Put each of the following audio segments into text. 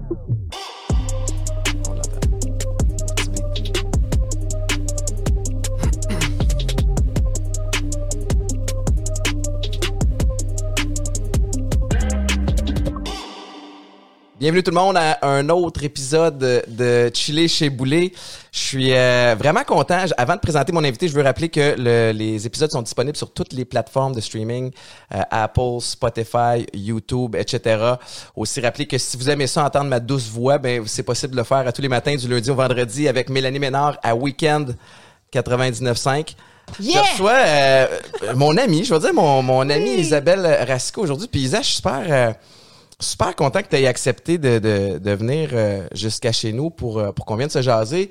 Oh! Bienvenue tout le monde à un autre épisode de Chiller chez Boulet. Je suis euh, vraiment content. Avant de présenter mon invité, je veux rappeler que le- les épisodes sont disponibles sur toutes les plateformes de streaming, euh, Apple, Spotify, YouTube, etc. Aussi rappeler que si vous aimez ça, entendre ma douce voix, ben c'est possible de le faire à tous les matins du lundi au vendredi avec Mélanie Ménard à Weekend 99.5. Yeah! Je reçois euh, mon ami, je veux dire mon, mon amie Isabelle Rasco aujourd'hui. Puis Isa, je suis super, euh, super content que tu aies accepté de, de, de venir euh, jusqu'à chez nous pour, euh, pour qu'on vienne se jaser.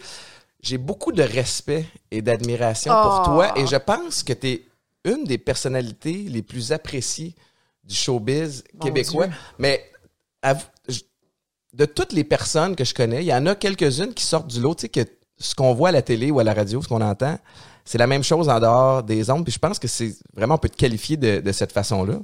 J'ai beaucoup de respect et d'admiration pour Oh. toi et je pense que tu es une des personnalités les plus appréciées du showbiz Mon québécois. Dieu. Mais avoue, je- de toutes les personnes que je connais, il y en a quelques-unes qui sortent du lot, tu sais, que ce qu'on voit à la télé ou à la radio, ce qu'on entend, c'est la même chose en dehors des ondes. Puis je pense que c'est vraiment, on peut te qualifier de, de cette façon-là.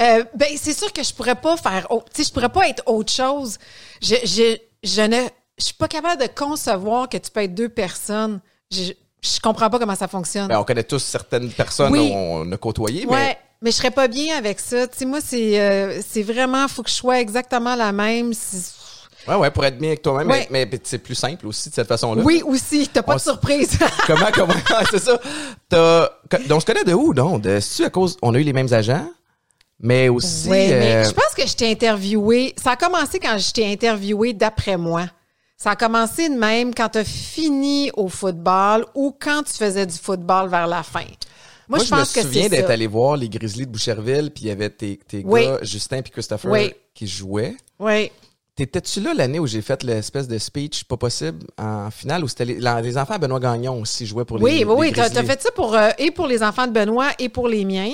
Euh, ben, c'est sûr que je pourrais pas faire autre. Tu sais, je pourrais pas être autre chose. Je, je, je ne, je suis pas capable de concevoir que tu peux être deux personnes. Je, je comprends pas comment ça fonctionne. Ben, on connaît tous certaines personnes Oui. qu'on a côtoyées, ouais, mais mais je serais pas bien avec ça. Tu sais, moi, c'est, euh, c'est vraiment, faut que je sois exactement la même. Si- ouais, ouais, pour être bien avec toi-même, Ouais. mais, mais c'est plus simple aussi de cette façon-là. Oui, aussi. T'as pas On de surprise. Comment, comment, c'est ça. T'as, donc, on se connaît de où, donc? De, c'est-tu à cause, on a eu les mêmes agents, mais aussi, Oui, mais euh, je pense que je t'ai interviewé. Ça a commencé quand je t'ai interviewé d'après moi. Ça a commencé de même quand tu as fini au football ou quand tu faisais du football vers la fin. Moi, moi, je je, pense me que souviens d'être allé voir les Grizzlies de Boucherville, puis il y avait tes, tes Oui. gars, Justin puis Christopher, Oui. qui jouaient. Oui. T'étais-tu là l'année où j'ai fait l'espèce de speech pas possible en finale, ou c'était les, les enfants à Benoît Gagnon aussi jouaient pour les Oui, oui, oui. les Tu as, Grizzlies? fait ça pour, euh, et pour les enfants de Benoît et pour les miens.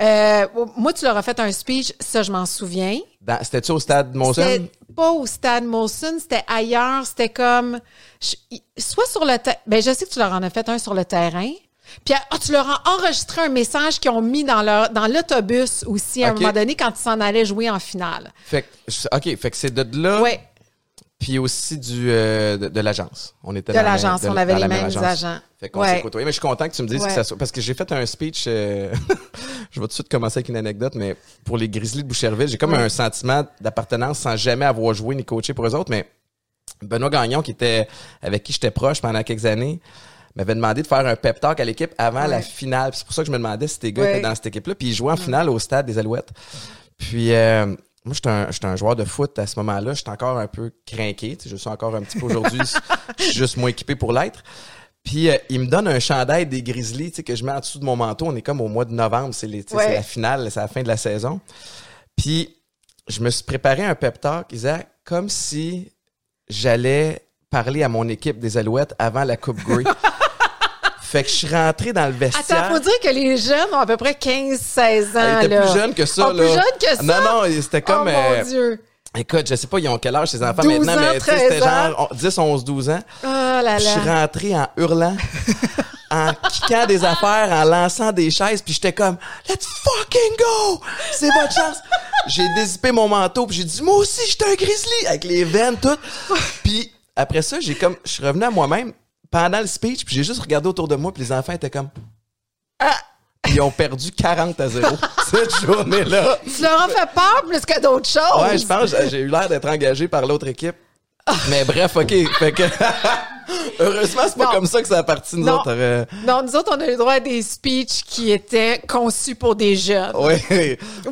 Euh, moi, tu leur as fait un speech, ça, je m'en souviens. C'était-tu au stade Molson? C'était pas au stade Molson, c'était ailleurs. C'était comme. je- soit sur le. Ben, je sais que tu leur en as fait un sur le terrain. Puis ah, tu leur as enregistré un message qu'ils ont mis dans leur dans l'autobus aussi à un moment donné quand ils s'en allaient jouer en finale. Fait que, OK, fait que c'est de là, Oui, puis aussi du, euh, de, de l'agence. On était de l'agence. On avait les mêmes agence. agents. Fait qu'on Ouais. s'est côtoyés. Mais je suis content que tu me dises Ouais. que ça soit. Parce que j'ai fait un speech. euh, je vais tout de suite commencer avec une anecdote, mais pour les Grizzlies de Boucherville, j'ai comme Ouais. un sentiment d'appartenance sans jamais avoir joué ni coaché pour eux autres. Mais Benoît Gagnon, qui était avec qui j'étais proche pendant quelques années, m'avait demandé de faire un pep talk à l'équipe avant la finale. C'est pour ça que je me demandais si tes gars étaient dans cette équipe-là. Puis ils jouaient en finale au stade des Alouettes. Puis euh, moi, j'étais un, j'étais un joueur de foot à ce moment-là. J'étais encore un peu craqué. Je suis encore un petit peu aujourd'hui. Je suis juste moins équipé pour l'être. Puis euh, il me donne un chandail des Grizzlies que je mets en dessous de mon manteau. On est comme au mois de novembre, c'est les- tu sais, Ouais. c'est la finale, c'est la fin de la saison. Puis je me suis préparé un pep talk, Isaac, comme si j'allais parler à mon équipe des Alouettes avant la Coupe Grey. fait que je suis rentré dans le vestiaire. Attends, faut dire que les jeunes ont à peu près 15-16 ans. Il était là. plus jeune que ça. Ah, là. plus jeune que ça? Non, non, c'était Oh comme... euh, mon Dieu. écoute, je sais pas, ils ont quel âge ces enfants 12 maintenant, ans, mais c'était 13 ans. genre on- 10, 11, 12 ans. Oh là Je suis là. rentré en hurlant, en kickant des affaires, en lançant des chaises, puis j'étais comme Let's fucking go! C'est votre chance! J'ai dézippé mon manteau, puis j'ai dit Moi aussi, j'étais un grizzly! Avec les veines, toutes. Puis après ça, j'ai comme. Je suis revenu à moi-même pendant le speech, puis j'ai juste regardé autour de moi, puis les enfants étaient comme Ah! Ils ont perdu 40 à 0 cette journée-là. Tu leur as fait peur plus que d'autres choses. Ouais, je pense que j'ai eu l'air d'être engagé par l'autre équipe. Mais bref, OK. Fait que heureusement, c'est pas Non. comme ça que ça a parti nous Non. autres. euh, Non, nous autres, on a eu droit à des speeches qui étaient conçus pour des jeunes. Oui.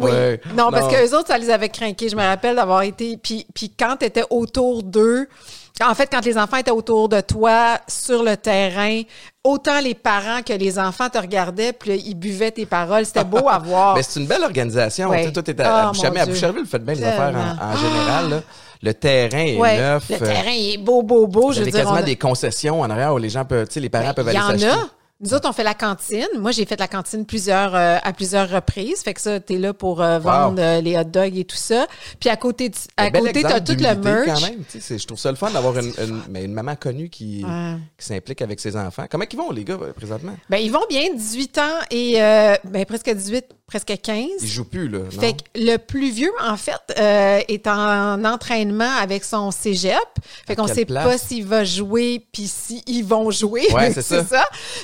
ouais. Non, parce que les autres, ça les avait craqués. Je me rappelle d'avoir été. Puis, puis quand tu étais autour d'eux, en fait, quand les enfants étaient autour de toi sur le terrain, autant les parents que les enfants te regardaient, puis là, ils buvaient tes paroles. C'était beau à voir. Mais c'est une belle organisation. Ouais. Tu sais, Toi, t'es à, à Ah, Boucherville. À. Boucherville, faites bien les affaires en, général. là. Le terrain est Ouais, neuf. le euh, terrain, il est beau, beau, beau. Vous Je veux avez dire, quasiment a- des concessions en arrière où les gens peuvent, tu sais, les parents Ben, peuvent il y aller en s'acheter. a. Nous autres, on fait la cantine. Moi, j'ai fait la cantine plusieurs, euh, à plusieurs reprises. Fait que ça, t'es là pour euh, vendre euh, les hot dogs et tout ça. Puis à côté, de- à côté, t'as tout le merch. Quand même, je trouve ça le fun d'avoir une, une- mais une maman connue qui, Ouais. qui s'implique avec ses enfants. Comment ils vont, les gars, présentement? Ben, ils vont bien, 18 ans et ben, presque 18, presque 15. Ils jouent plus, là. non? Fait que le plus vieux, en fait, est en entraînement avec son cégep. Fait qu'on sait place? pas s'il va jouer puis s'ils vont jouer. Ouais, c'est ça.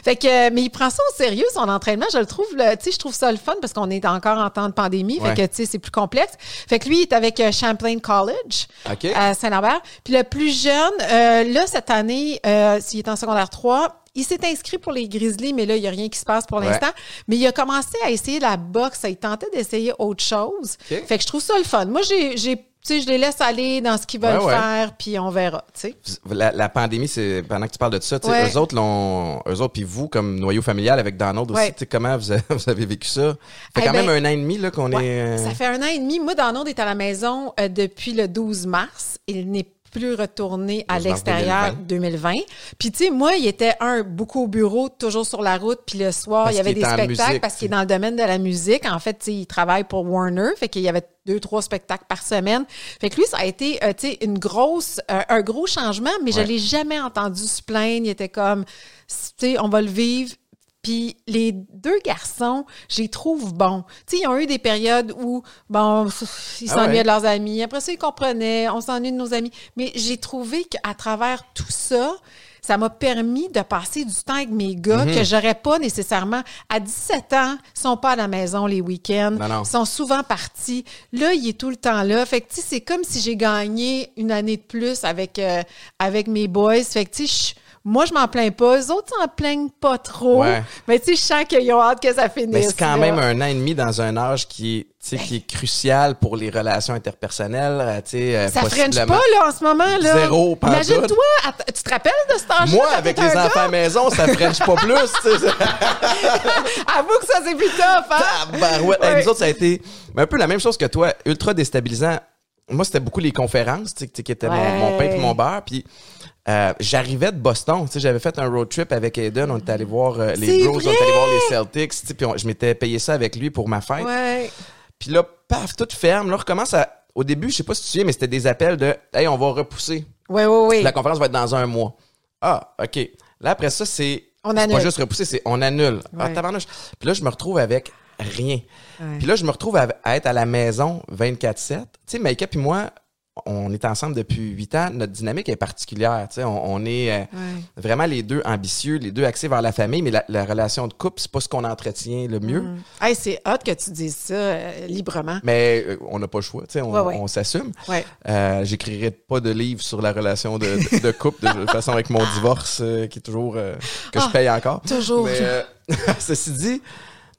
Fait que, mais il prend ça au sérieux, son entraînement. Je le trouve, tu sais, je trouve ça le fun parce qu'on est encore en temps de pandémie. Ouais. Fait que, tu sais, c'est plus complexe. Fait que lui, il est avec euh, Champlain College OK. à Saint-Lambert. Puis le plus jeune, euh, là, cette année, euh, s'il est en secondaire 3, il s'est inscrit pour les Grizzlies, mais là, il n'y a rien qui se passe pour Ouais. l'instant. Mais il a commencé à essayer la boxe. Il tentait d'essayer autre chose. OK. Fait que je trouve ça le fun. Moi, j'ai, tu sais, je les laisse aller dans ce qu'ils veulent Ouais, ouais. faire, puis on verra, tu sais. La, la pandémie, c'est pendant que tu parles de ça, tu sais, Ouais. eux autres, l'ont, eux autres, puis vous, comme noyau familial avec Donald aussi, tu sais, comment vous avez, vous avez vécu ça? Ça fait Eh quand ben, même un an et demi là qu'on est. euh, Ça fait un an et demi. Moi, Donald est à la maison euh, depuis le 12 mars. Il n'est plus retourné à 12 mars l'extérieur 2020. Puis, tu sais, moi, il était, un, beaucoup au bureau, toujours sur la route. Puis le soir, Parce il y avait des spectacles musique, parce qu'il est dans le domaine de la musique. En fait, tu sais, il travaille pour Warner. Fait qu'il y avait deux, trois spectacles par semaine. Fait que lui, ça a été, euh, tu sais, une grosse, euh, un gros changement, mais je Ouais. l'ai jamais entendu se plaindre. Il était comme, tu sais, on va le vivre. Puis les deux garçons, je les trouve bons. Tu sais, ils ont eu des périodes où, bon, ils Ah s'ennuyaient ouais. de leurs amis. Après ça, ils comprenaient, on s'ennuie de nos amis. Mais j'ai trouvé qu'à travers tout ça, ça m'a permis de passer du temps avec mes gars Mhm. que j'aurais pas nécessairement. À 17 ans, ils sont pas à la maison les week-ends. Ils sont souvent partis. Là, il est tout le temps là. Fait que, c'est comme si j'ai gagné une année de plus avec, euh, avec mes boys. Fait que, tu sais, je- moi, je m'en plains pas. Eux autres s'en plaignent pas trop. Ouais. Mais tu sais, je sens qu'ils ont hâte que ça finisse. Mais c'est quand là. même un an et demi dans un âge qui est, tu sais, qui est crucial pour les relations interpersonnelles, euh, tu sais, euh, Ça possiblement. pas, là, en ce moment, là. Zéro, pas Imagine-toi, tu te rappelles de cet âge-là? Moi, avec les enfants à maison, ça french pas plus, tu sais. Avoue que ça, c'est plus tough, hein? Hey, Ouais. nous autres, ça a été un peu la même chose que toi, ultra déstabilisant. Moi, c'était beaucoup les conférences, sais, qui étaient mon, Ouais. mon pain et mon beurre. Puis euh, j'arrivais de Boston, sais, j'avais fait un road trip avec Aiden, on était allé voir euh, les Bros, on était allé voir les Celtics, sais, puis on- je m'étais payé ça avec lui pour ma fête. Ouais. Puis là, paf, tout ferme. Là, on recommence à. Au début, je sais pas si tu souviens, mais c'était des appels de Hey, on va repousser. Ouais, ouais, ouais. La conférence va être dans un mois. Ah, OK. Là, après ça, c'est. On annule. pas juste repousser, c'est on annule. Ah, Ouais. tabarnouche. Puis là, je me retrouve avec rien. Ouais. Puis là, je me retrouve à, à être à la maison 24-7. Tu sais, Maïka puis moi, on est ensemble depuis 8 ans. Notre dynamique est particulière. Tu sais, on, on est euh, Ouais. vraiment les deux ambitieux, les deux axés vers la famille, mais la, la relation de couple, c'est pas ce qu'on entretient le mieux. Mm. Hey, c'est hot que tu dises ça euh, librement. Mais euh, on n'a pas le choix, tu sais, on, ouais. s'assume. Ouais. J'écrirai pas de livre sur la relation de, de, de couple, de toute façon, avec mon divorce, qui est toujours. que je Ah, paye encore. toujours. Mais, ceci dit,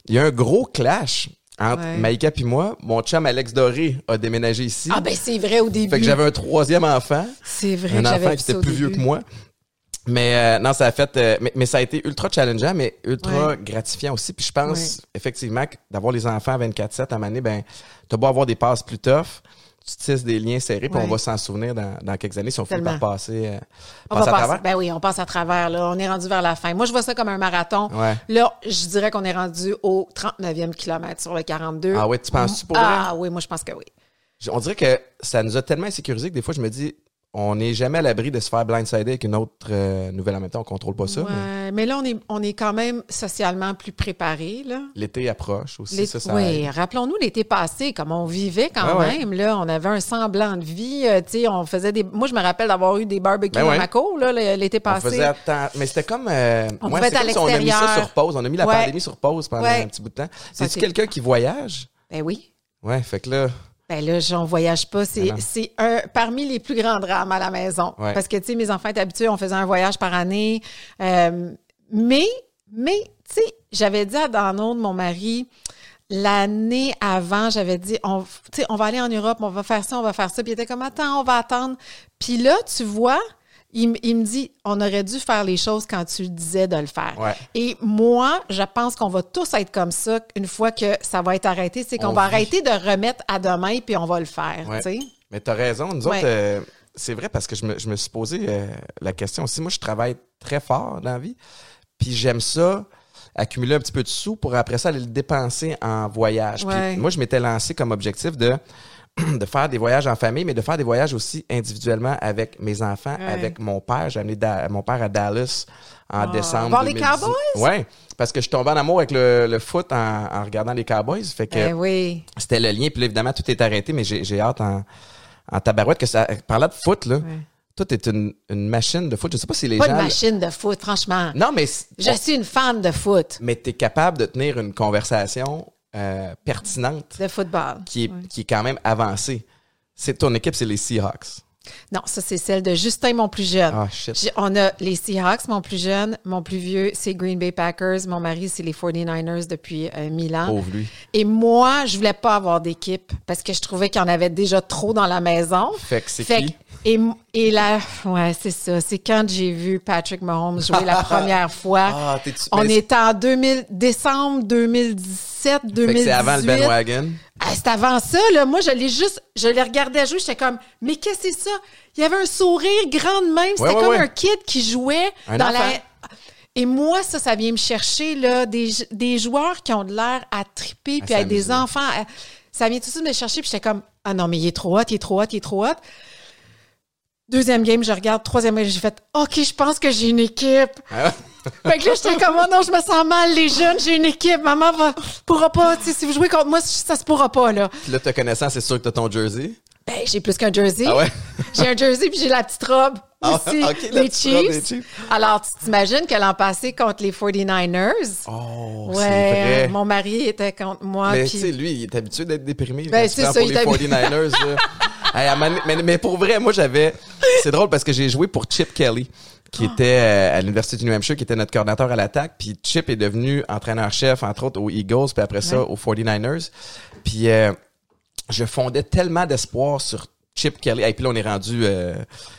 il y a un gros clash entre Ouais. Maïka puis moi. Mon chum Alex Doré a déménagé ici. Ah, ben, c'est vrai au début. fait que j'avais un troisième enfant, C'est vrai un enfant qui était plus vieux que moi. Mais euh, non, ça a fait. euh, mais, mais ça a été ultra challengeant, mais ultra Ouais. gratifiant aussi. Puis je pense Ouais. effectivement que d'avoir les enfants à 24-7 à année, ben, t'as beau avoir des passes plus tough, tu tisses des liens serrés, puis on va s'en souvenir dans, dans quelques années si on finit Tellement. par passer, euh, On passer va à passer, travers. ben oui, on passe à travers. Là. On est rendu vers la fin. Moi, je vois ça comme un marathon. Ouais. Là, je dirais qu'on est rendu au 39e kilomètre sur le 42. Ah ouais, tu penses-tu pour vrai? Ah oui, moi, je pense que oui. On dirait que ça nous a tellement insécurisé que des fois, je me dis, on n'est jamais à l'abri de se faire blindsider avec une autre euh, nouvelle en même temps. On contrôle pas ça. mais Ouais, mais là, on est, on est quand même socialement plus préparés. Là. L'été approche aussi. Ça, ça oui, rappelons-nous l'été passé, comme on vivait quand Ouais, ouais. même. Là, on avait un semblant de vie. euh, on faisait des. Moi, je me rappelle d'avoir eu des barbecues Ben ouais. dans ma cour l'été On passé. faisait attendre. Mais c'était comme. euh, On pouvait c'est être à comme si on a mis ça sur pause. On a mis la pandémie sur pause pendant un petit bout de temps. C'est-tu c'est- quelqu'un qui voyage? Ben oui. Ouais, fait que là. Ben là, j'en voyage pas. C'est, Ben c'est un parmi les plus grands drames à la maison. Ouais. Parce que, tu sais, mes enfants étaient habitués, on faisait un voyage par année. Euh, mais, mais, tu sais, j'avais dit à Donald, mon mari, l'année avant, j'avais dit, on, tu sais, on va aller en Europe, on va faire ça, on va faire ça. Puis il était comme, attends, on va attendre. Puis là, tu vois, il, me dit, on aurait dû faire les choses quand tu disais de le faire. Ouais. Et moi, je pense qu'on va tous être comme ça une fois que ça va être arrêté. C'est qu'on On va vit. arrêter de remettre à demain puis on va le faire. Ouais. tu sais. Mais t'as raison. Nous Ouais. autres, euh, c'est vrai parce que je me, je me suis posé euh, la question aussi. Moi, je travaille très fort dans la vie. Puis j'aime ça, accumuler un petit peu de sous pour après ça aller le dépenser en voyage. Puis moi, je m'étais lancé comme objectif de de faire des voyages en famille, mais de faire des voyages aussi individuellement avec mes enfants, Ouais. avec mon père. J'ai amené Da- mon père à Dallas en décembre. Voir les 2010. Cowboys? Ouais, parce que je tombais en amour avec le, le foot en, en regardant les Cowboys. Fait que Ben oui. c'était le lien. Puis là, évidemment, tout est arrêté, mais j'ai hâte en, en tabarouette que ça. Parlant de foot, là, tout est une, une machine de foot. Je sais pas si les Pas gens. une machine de foot, franchement. Non, mais Je suis une fan de foot, mais tu es capable de tenir une conversation euh, pertinente de football. qui est, qui est quand même avancée. C'est ton équipe, c'est les Seahawks. Non, ça, c'est celle de Justin, mon plus jeune. Ah, shit. On a les Seahawks, mon plus jeune. Mon plus vieux, c'est Green Bay Packers. Mon mari, c'est les 49ers depuis euh, mille ans. Pauvre lui. Et moi, je voulais pas avoir d'équipe parce que je trouvais qu'il y en avait déjà trop dans la maison. Fait que c'est Fait qui? que- et, et là, ouais, c'est ça. C'est quand j'ai vu Patrick Mahomes jouer la première fois. Ah, On était en 2000, décembre 2017, 2018. Fait que c'est avant le bandwagon. Ah, c'est avant ça, là. Moi, je l'ai juste, je les regardais jouer, j'étais comme, mais qu'est-ce que c'est ça? Il y avait un sourire grand de même. C'était Ouais, ouais, comme ouais. un kid qui jouait Un dans enfant. la. Et moi, ça, ça vient me chercher, là, des, des joueurs qui ont de l'air à triper, puis à des enfants. à- ça vient tout de suite me chercher, puis j'étais comme, ah non, mais il est trop hot, il est trop hot, il est trop hot. Deuxième game, je regarde. Troisième game, j'ai fait, OK, je pense que j'ai une équipe. Ah, Fait que là, j'étais comme, oh non, je me sens mal, les jeunes, j'ai une équipe. Maman va, pourra pas, tu sais, si vous jouez contre moi, ça se pourra pas, là. Puis là, te connaissant, c'est sûr que t'as ton jersey? Ben, j'ai plus qu'un jersey. Ah ouais? J'ai un jersey puis j'ai la petite robe Ah, aussi, les Chiefs. Chiefs. Alors, tu t'imagines que l'an passé, contre les 49ers, Oh, c'est ouais, vrai. mon mari était contre moi. Mais puis- tu sais, lui, il est habitué d'être déprimé. Ben, c'est ça, pour il les est 49ers. Hey, mais, mais pour vrai, moi, j'avais... C'est drôle parce que j'ai joué pour Chip Kelly, qui Ah. était euh, à l'Université du New Hampshire, qui était notre coordinateur à l'attaque. Puis Chip est devenu entraîneur-chef, entre autres, aux Eagles, puis après ça, aux 49ers. Puis euh, je fondais tellement d'espoir sur Chip Kelly. Et puis là, on est rendu... euh,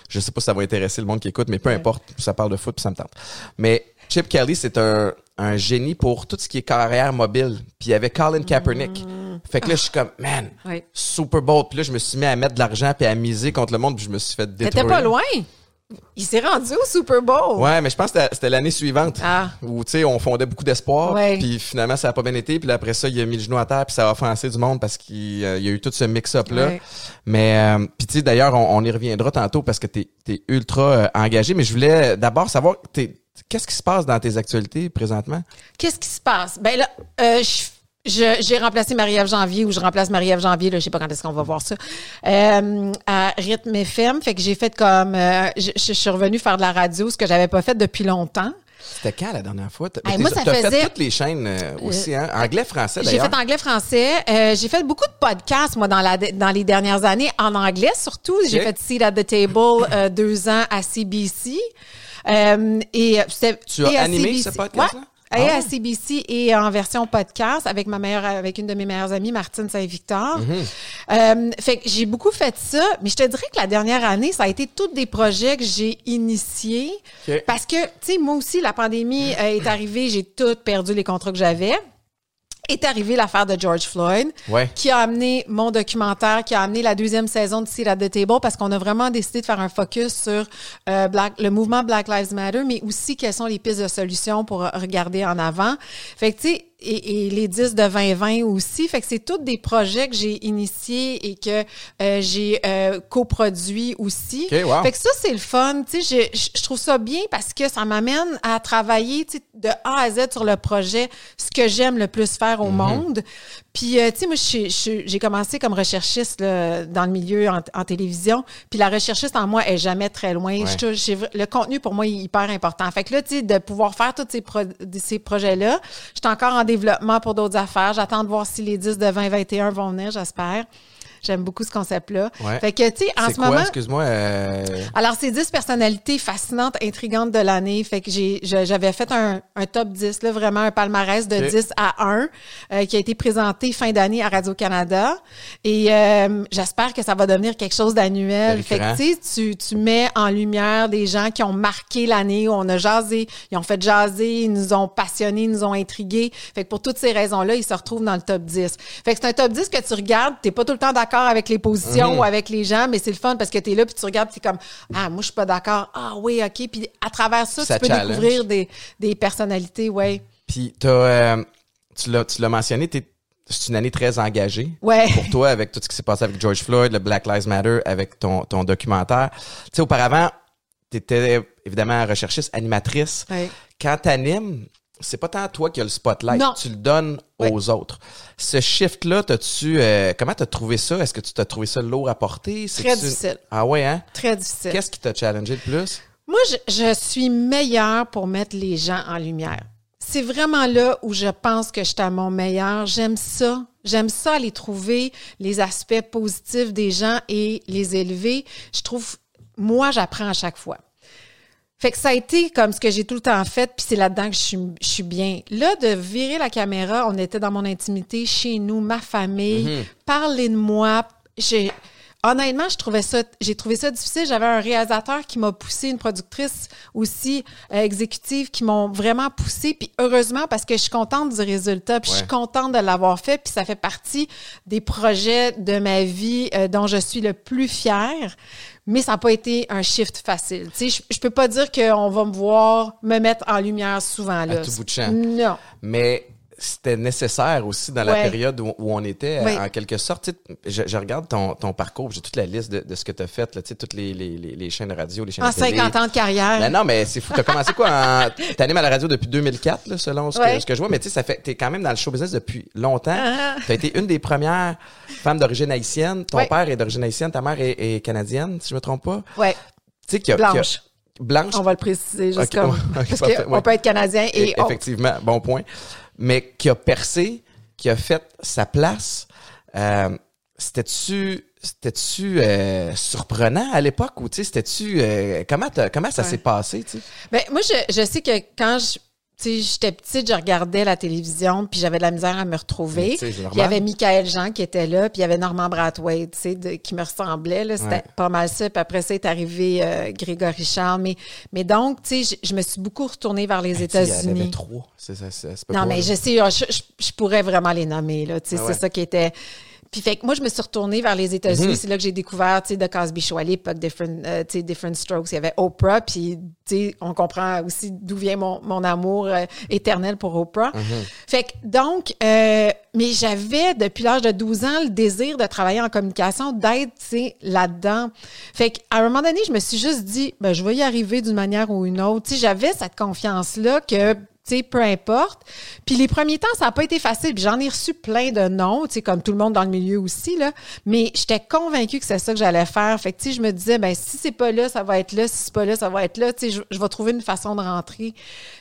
je sais pas si ça va intéresser le monde qui écoute, mais peu importe, ça parle de foot, puis ça me tente. Mais Chip Kelly, c'est un, un génie pour tout ce qui est carrière mobile. Puis il y avait Colin Kaepernick. Fait que là, je suis comme, man, Oui. Super Bowl. Puis là, je me suis mis à mettre de l'argent puis à miser contre le monde, puis je me suis fait détruire. T'étais pas loin. Il s'est rendu au Super Bowl. Ouais, mais je pense que c'était- l'année suivante Ah. où, tu sais, on fondait beaucoup d'espoir, Ouais. puis finalement, ça a pas bien été. Puis là, après ça, il a mis le genou à terre, puis ça a offensé du monde parce qu'il euh, y a eu tout ce mix-up-là. Ouais. Mais, euh, puis tu sais, d'ailleurs, on, on y reviendra tantôt parce que t'es es ultra euh, engagé. Mais je voulais d'abord savoir, t'es- qu'est-ce qui se passe dans tes actualités présentement? Qu'est-ce qui se passe? Ben là, euh, j'ai remplacé Marie-Ève Janvier ou je remplace Marie-Ève Janvier, là, je sais pas quand est-ce qu'on va voir ça, euh, à Rythme FM. Fait que j'ai fait comme... euh, je, je suis revenue faire de la radio, ce que j'avais pas fait depuis longtemps. C'était quand la dernière fois? Hey, moi, ça fait faisait- toutes les chaînes euh, aussi, hein? Anglais, français, J'ai d'ailleurs. fait anglais-français. Euh, j'ai fait beaucoup de podcasts, moi, dans, la, dans les dernières années, en anglais surtout. J'ai fait Seat at the Table euh, deux ans à CBC. Euh, et euh, Tu as animé CBC. ce podcast-là? Ouais. Ah Et à CBC et en version podcast avec ma meilleure, avec une de mes meilleures amies, Martine Saint-Victor. Mm-hmm. Euh, fait que j'ai beaucoup fait ça, mais je te dirais que la dernière année, ça a été tous des projets que j'ai initiés. Parce que, tu sais, moi aussi, la pandémie euh, est arrivée, j'ai tout perdu les contrats que j'avais. Est arrivée l'affaire de George Floyd, Ouais. qui a amené mon documentaire, qui a amené la deuxième saison de Seat at the Table, parce qu'on a vraiment décidé de faire un focus sur euh, Black, le mouvement Black Lives Matter, mais aussi quelles sont les pistes de solutions pour regarder en avant. Fait que, tu sais, et, et les 10 de 2020 aussi. Fait que c'est tous des projets que j'ai initiés et que euh, j'ai euh, coproduits aussi. Ok, wow. Fait que ça, c'est le fun. Tu sais, je, je- trouve ça bien parce que ça m'amène à travailler tu sais, de A à Z sur le projet, ce que j'aime le plus faire Mhm. au monde. Puis, euh, tu sais, moi, j'ai commencé comme recherchiste là, dans le milieu en, en télévision. Puis la recherchiste en moi est jamais très loin. Ouais. Je le contenu, pour moi, est hyper important. Fait que là, tu sais, de pouvoir faire tous ces, pro- ces projets-là, je suis encore en développement pour d'autres affaires. J'attends de voir si les 10 de 2021 vont venir, j'espère. J'aime beaucoup ce concept-là. Ouais. Fait que, tu sais, en ce quoi, moment... excuse-moi? euh, Alors, c'est 10 personnalités fascinantes, intrigantes de l'année. Fait que j'ai, j'avais fait un, un top 10, là, vraiment un palmarès de Ok. 10 à 1 euh, qui a été présenté fin d'année à Radio-Canada. Et euh, j'espère que ça va devenir quelque chose d'annuel. Fait que, tu sais, tu, tu mets en lumière des gens qui ont marqué l'année, où on a jasé, ils ont fait jaser, ils nous ont passionnés, ils nous ont intrigués. Fait que pour toutes ces raisons-là, ils se retrouvent dans le top 10. Fait que c'est un top 10 que tu regardes, t'es pas tout le temps d'accord d'accord avec les positions Mhm. ou avec les gens, mais c'est le fun parce que tu es là puis tu regardes puis tu es comme ah moi je suis pas d'accord. Ah oui, OK, puis à travers ça, Ça tu peux challenge. découvrir des, des personnalités, ouais. Puis euh, tu l'as, tu mentionné, c'est une année très engagée. Ouais. Pour toi, avec tout ce qui s'est passé avec George Floyd, le Black Lives Matter, avec ton, ton documentaire. Tu sais, auparavant, t'étais évidemment recherchiste, animatrice. Ouais. Quand t'animes, c'est pas tant toi qui as le spotlight. Non. Tu le donnes Ouais. aux autres. Ce shift-là, t'as-tu, euh, comment t'as trouvé ça? Est-ce que tu t'as trouvé ça lourd à porter? Très difficile. Ah ouais, hein? Très difficile. Qu'est-ce qui t'a challengé le plus? Moi, je, je suis meilleure pour mettre les gens en lumière. C'est vraiment là où je pense que je suis à mon meilleur. J'aime ça. J'aime ça aller trouver les aspects positifs des gens et les élever. Je trouve, moi, j'apprends à chaque fois. Fait que ça a été comme ce que j'ai tout le temps fait, puis c'est là-dedans que je suis, je suis bien. Là, de virer la caméra, on était dans mon intimité, chez nous, ma famille, parler de moi. J'ai, honnêtement, je trouvais ça, j'ai trouvé ça difficile. J'avais un réalisateur qui m'a poussé, une productrice aussi euh, exécutive qui m'ont vraiment poussé. Puis heureusement, parce que je suis contente du résultat, puis je suis contente de l'avoir fait, puis ça fait partie des projets de ma vie euh, dont je suis le plus fière. Mais ça n'a pas été un shift facile. Tu sais, je, je peux pas dire qu'on va me voir me mettre en lumière souvent. Là. tout bout de champ. Non. Mais c'était nécessaire aussi dans la Ouais. période où, où on était, Oui. en quelque sorte. Tu Je, je regarde ton, ton parcours, j'ai toute la liste de, de ce que tu as fait, là, tu toutes les, les, les, chaînes de radio, les chaînes En de télé. 50 ans de carrière. Ben non, mais c'est fou. T'as commencé quoi? En... T'animes à la radio depuis 2004, là, selon ce, Ouais. que, ce que je vois. Mais tu sais, fait, t'es quand même dans le show business depuis longtemps. Ah. T'as été une des premières femmes d'origine haïtienne. Ton Ouais. père est d'origine haïtienne, ta mère est, est canadienne, si je me trompe pas. Ouais. Tu sais, Blanche. Blanche. On va le préciser juste Ok, comme. parce qu'on ouais. peut être canadien et. Et- on- Effectivement, bon point. Mais qui a percé, qui a fait sa place. Euh, c'était-tu c'était-tu euh, surprenant à l'époque ou tu sais c'était-tu euh, comment comment ça Ouais. s'est passé tu Ben, moi, je, je sais que quand je. J'étais petite, je regardais la télévision, puis j'avais de la misère à me retrouver. il y avait Michael Jean qui était là, puis il y avait Normand Brathwaite, tu sais, qui me ressemblait. C'était Ouais. pas mal ça. Puis après ça est arrivé euh, Grégory Charles. Mais, mais donc, tu sais, je, me suis beaucoup retournée vers les Tu sais, Il y en avait États-Unis. trois. Non, mais je sais, je, je- je pourrais vraiment les nommer, là. Tu sais, Ah ouais. c'est ça qui était. Puis fait que moi, je me suis retournée vers les États-Unis. Mhm. C'est là que j'ai découvert, tu sais, The Cosby Show à l'époque, Different, euh, tu sais, Different Strokes. Il y avait Oprah, puis, tu sais, on comprend aussi d'où vient mon, mon amour euh, éternel pour Oprah. Mhm. Fait que, donc, euh, mais j'avais, depuis l'âge de 12 ans, le désir de travailler en communication, d'être, tu sais, là-dedans. Fait qu'à un moment donné, je me suis juste dit, ben, je vais y arriver d'une manière ou une autre. Tu sais, j'avais cette confiance-là que, tu sais, peu importe. Puis les premiers temps, ça n'a pas été facile. Puis j'en ai reçu plein de noms, tu sais, comme tout le monde dans le milieu aussi, là. Mais j'étais convaincue que c'est ça que j'allais faire. Fait que, tu sais, je me disais, ben si c'est pas là, ça va être là. Si c'est pas là, ça va être là. Tu sais, je, je vais trouver une façon de rentrer.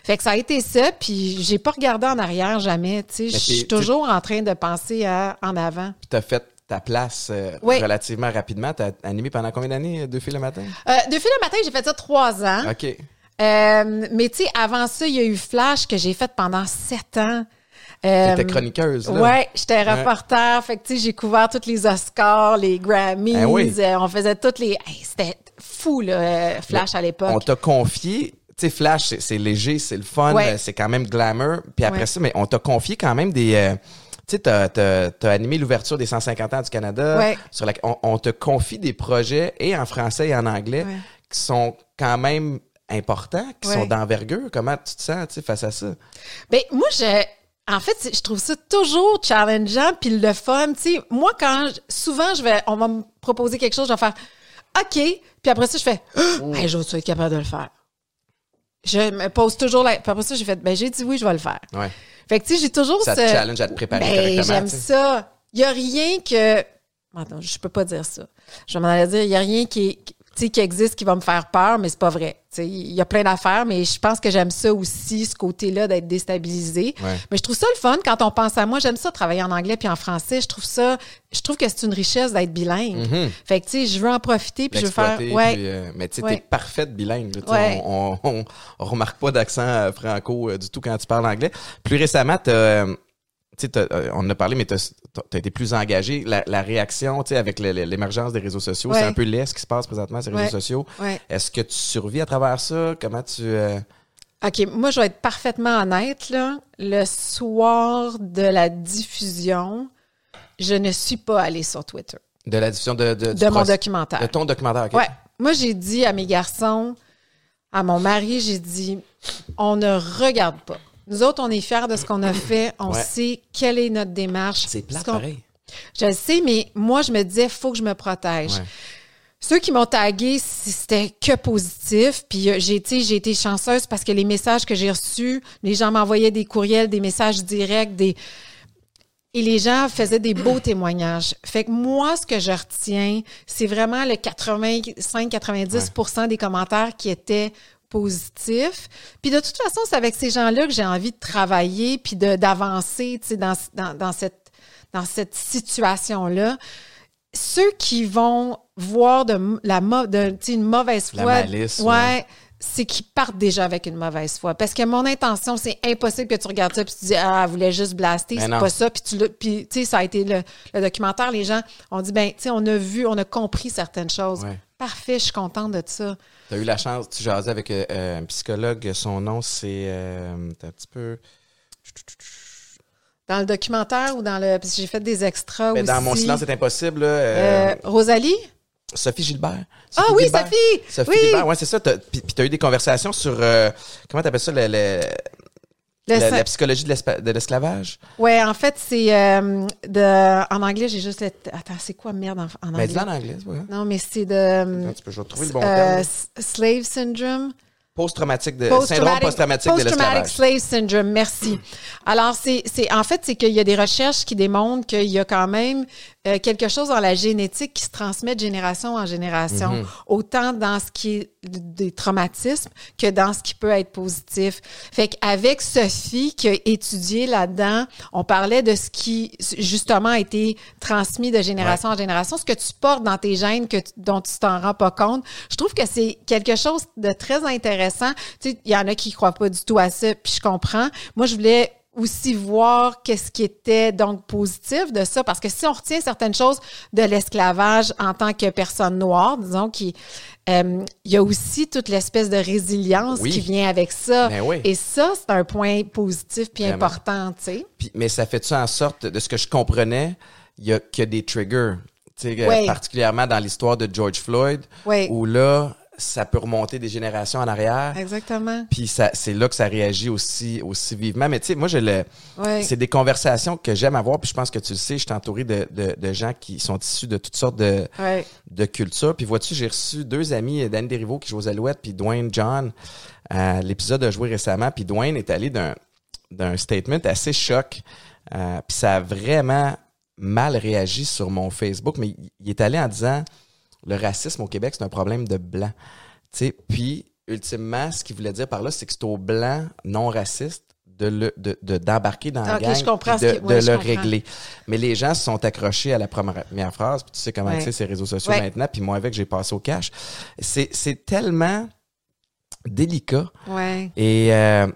Fait que ça a été ça. Puis j'ai pas regardé en arrière jamais, tu sais. Je suis toujours en train de penser à en avant. Puis t'as fait ta place euh, Oui. relativement rapidement. T'as animé pendant combien d'années, euh, Deux filles le matin? Euh, depuis le matin, j'ai fait ça trois ans. OK. Euh, mais tu sais, avant ça, il y a eu Flash que j'ai fait pendant sept ans. Euh, T'étais chroniqueuse, là. Ouais, j'étais reporter. Fait que tu sais, j'ai couvert tous les Oscars, les Grammys. Ah oui. euh, on faisait toutes les. Hey, C'était fou, là, euh, Flash à On l'époque. t'a confié, tu sais, Flash, c'est- léger, c'est le fun, Ouais. c'est quand même glamour. Puis après Ouais. ça, mais on t'a confié quand même des. euh, tu sais, t'as, t'as- t'as animé l'ouverture des 150 ans du Canada. Ouais. Sur la, on, on te confie des projets, et en français et en anglais, qui sont quand même importants, qui Ouais. sont d'envergure. Comment tu te sens, face à ça? Ben, moi, je. En fait, je trouve ça toujours challengeant puis le fun. Tu sais, moi, quand je- souvent, je vais, on va me proposer quelque chose, je vais faire OK, puis après ça, je fais hey, je vais être capable de le faire. Je me pose toujours la. Puis après ça, j'ai fait ben j'ai dit oui, je vais le faire. Ouais. Fait que tu sais, j'ai toujours Ça te ce- challenge à te préparer Ben, correctement. j'aime ça. Il y a rien que Attends, je peux pas dire ça. Je m'en allais dire il y a rien qui sais, qui existe qui va me faire peur, mais c'est pas vrai. Il y a plein d'affaires, mais je pense que j'aime ça aussi, ce côté-là d'être déstabilisé. Ouais. Mais je trouve ça le fun quand on pense à moi. J'aime ça travailler en anglais puis en français. Je trouve ça, je trouve que c'est une richesse d'être bilingue. Mhm. Fait que tu sais, je veux en profiter puis je veux faire. Ouais. puis, euh, mais tu sais, Ouais. t'es parfaite bilingue. Ouais. on, on, remarque pas d'accent euh, franco euh, du tout quand tu parles anglais. Plus récemment, tu euh, on en a parlé, mais t'as as été plus engagé. La, la réaction, tu sais, avec l'émergence des réseaux sociaux, Ouais. c'est un peu laid ce qui se passe présentement sur les réseaux sociaux. Ouais. Est-ce que tu survis à travers ça? Comment tu... euh, OK, moi, je vais être parfaitement honnête, là. Le soir de la diffusion, je ne suis pas allée sur Twitter. De la diffusion de, de, de mon documentaire. De ton documentaire, OK. Ouais. Moi, j'ai dit à mes garçons, à mon mari, j'ai dit, on ne regarde pas. Nous autres, on est fiers de ce qu'on a fait. On Ouais. sait quelle est notre démarche. C'est plat Ce qu'on- pareil. Je le sais, mais moi, je me disais, faut que je me protège. Ouais. Ceux qui m'ont tagué, c'était que positif. Puis euh, j'ai été, j'ai été chanceuse parce que les messages que j'ai reçus, les gens m'envoyaient des courriels, des messages directs, des et les gens faisaient des beaux témoignages. Fait que moi, ce que je retiens, c'est vraiment le 85-90% des commentaires qui étaient positifs. Puis de toute façon, c'est avec ces gens-là que j'ai envie de travailler puis d'avancer, dans, dans, dans cette, dans cette situation-là. Ceux qui vont voir de la de, une mauvaise La foi, malice, ouais, ouais. c'est qu'ils partent déjà avec une mauvaise foi. Parce que mon intention, c'est impossible que tu regardes ça puis tu dis ah, elle voulait juste blaster, c'est pas ça. Puis tu puis ça a été le, le documentaire. Les gens ont dit ben, tu sais, on a vu, on a compris certaines choses. Ouais. Parfait, je suis contente de ça. Tu as eu la chance, tu jasais avec euh, euh, un psychologue, son nom c'est euh, un petit peu Dans le documentaire ou dans le, j'ai fait des extras aussi. dans mon silence c'est impossible là, euh, Rosalie? Sophie Gilbert. Ah oui, Gilbert. Sophie! Sophie Oui! Gilbert, ouais, c'est ça. Puis, puis t'as eu des conversations sur comment t'appelles ça, le, le- Le la, psychologie de de l'esclavage? Ouais, en fait, c'est euh, de. En anglais, j'ai juste. le- Attends, c'est quoi merde en, en Ben, anglais? dis-le en anglais, grave. Non, mais c'est de. Attends, tu peux, je vais trouver le bon euh, terme. s- slave syndrome. Post-traumatique de syndrome Post-traumatic- post-traumatique de Post-traumatic l'esclavage. slave syndrome, merci. Alors, c'est, en fait, c'est qu'il y a des recherches qui démontrent qu'il y a quand même euh, quelque chose dans la génétique qui se transmet de génération en génération, Mhm. autant dans ce qui est des traumatismes que dans ce qui peut être positif. Fait qu'avec Sophie qui a étudié là-dedans, on parlait de ce qui, justement, a été transmis de génération en génération, ce que tu portes dans tes gènes que tu- dont tu t'en rends pas compte. Je trouve que c'est quelque chose de très intéressant. Tu sais, il y en a qui croient pas du tout à ça, puis je comprends. Moi, je voulais aussi voir qu'est-ce qui était donc positif de ça, parce que si on retient certaines choses de l'esclavage en tant que personne noire, disons, qui euh, il y a aussi toute l'espèce de résilience Oui. qui vient avec ça. Ben oui. Et ça, c'est un point positif puis Vraiment. important, tu sais. Puis- mais ça fait-tu en sorte, de ce que je comprenais, il y a, a des triggers. Tu sais, euh, Oui. particulièrement dans l'histoire de George Floyd, Oui. où là, ça peut remonter des générations en arrière. Exactement. Puis ça, c'est là que ça réagit aussi, aussi vivement. Mais tu sais, moi, je le, c'est des conversations que j'aime avoir. Puis je pense que tu le sais, je suis entouré de, de, de gens qui sont issus de toutes sortes de, de cultures. Puis vois-tu, j'ai reçu deux amis, Dan Derivo qui joue aux Alouettes, puis Dwayne John. Euh, L'épisode a joué récemment, puis Dwayne est allé d'un d'un statement assez choc. Euh, puis ça a vraiment mal réagi sur mon Facebook, mais il est allé en disant le racisme au Québec, c'est un problème de blanc. Tu sais, puis ultimement, ce qu'il voulait dire par là, c'est que c'est aux blancs non racistes de le de de- d'embarquer dans la Ok, gang je comprends de, ce que- ouais, de je le comprends. régler. Mais les gens se sont accrochés à la première phrase, puis tu sais comment Ouais. c'est ces réseaux sociaux Ouais. maintenant, puis moi avec j'ai passé au cash. C'est c'est tellement délicat Ouais. et euh,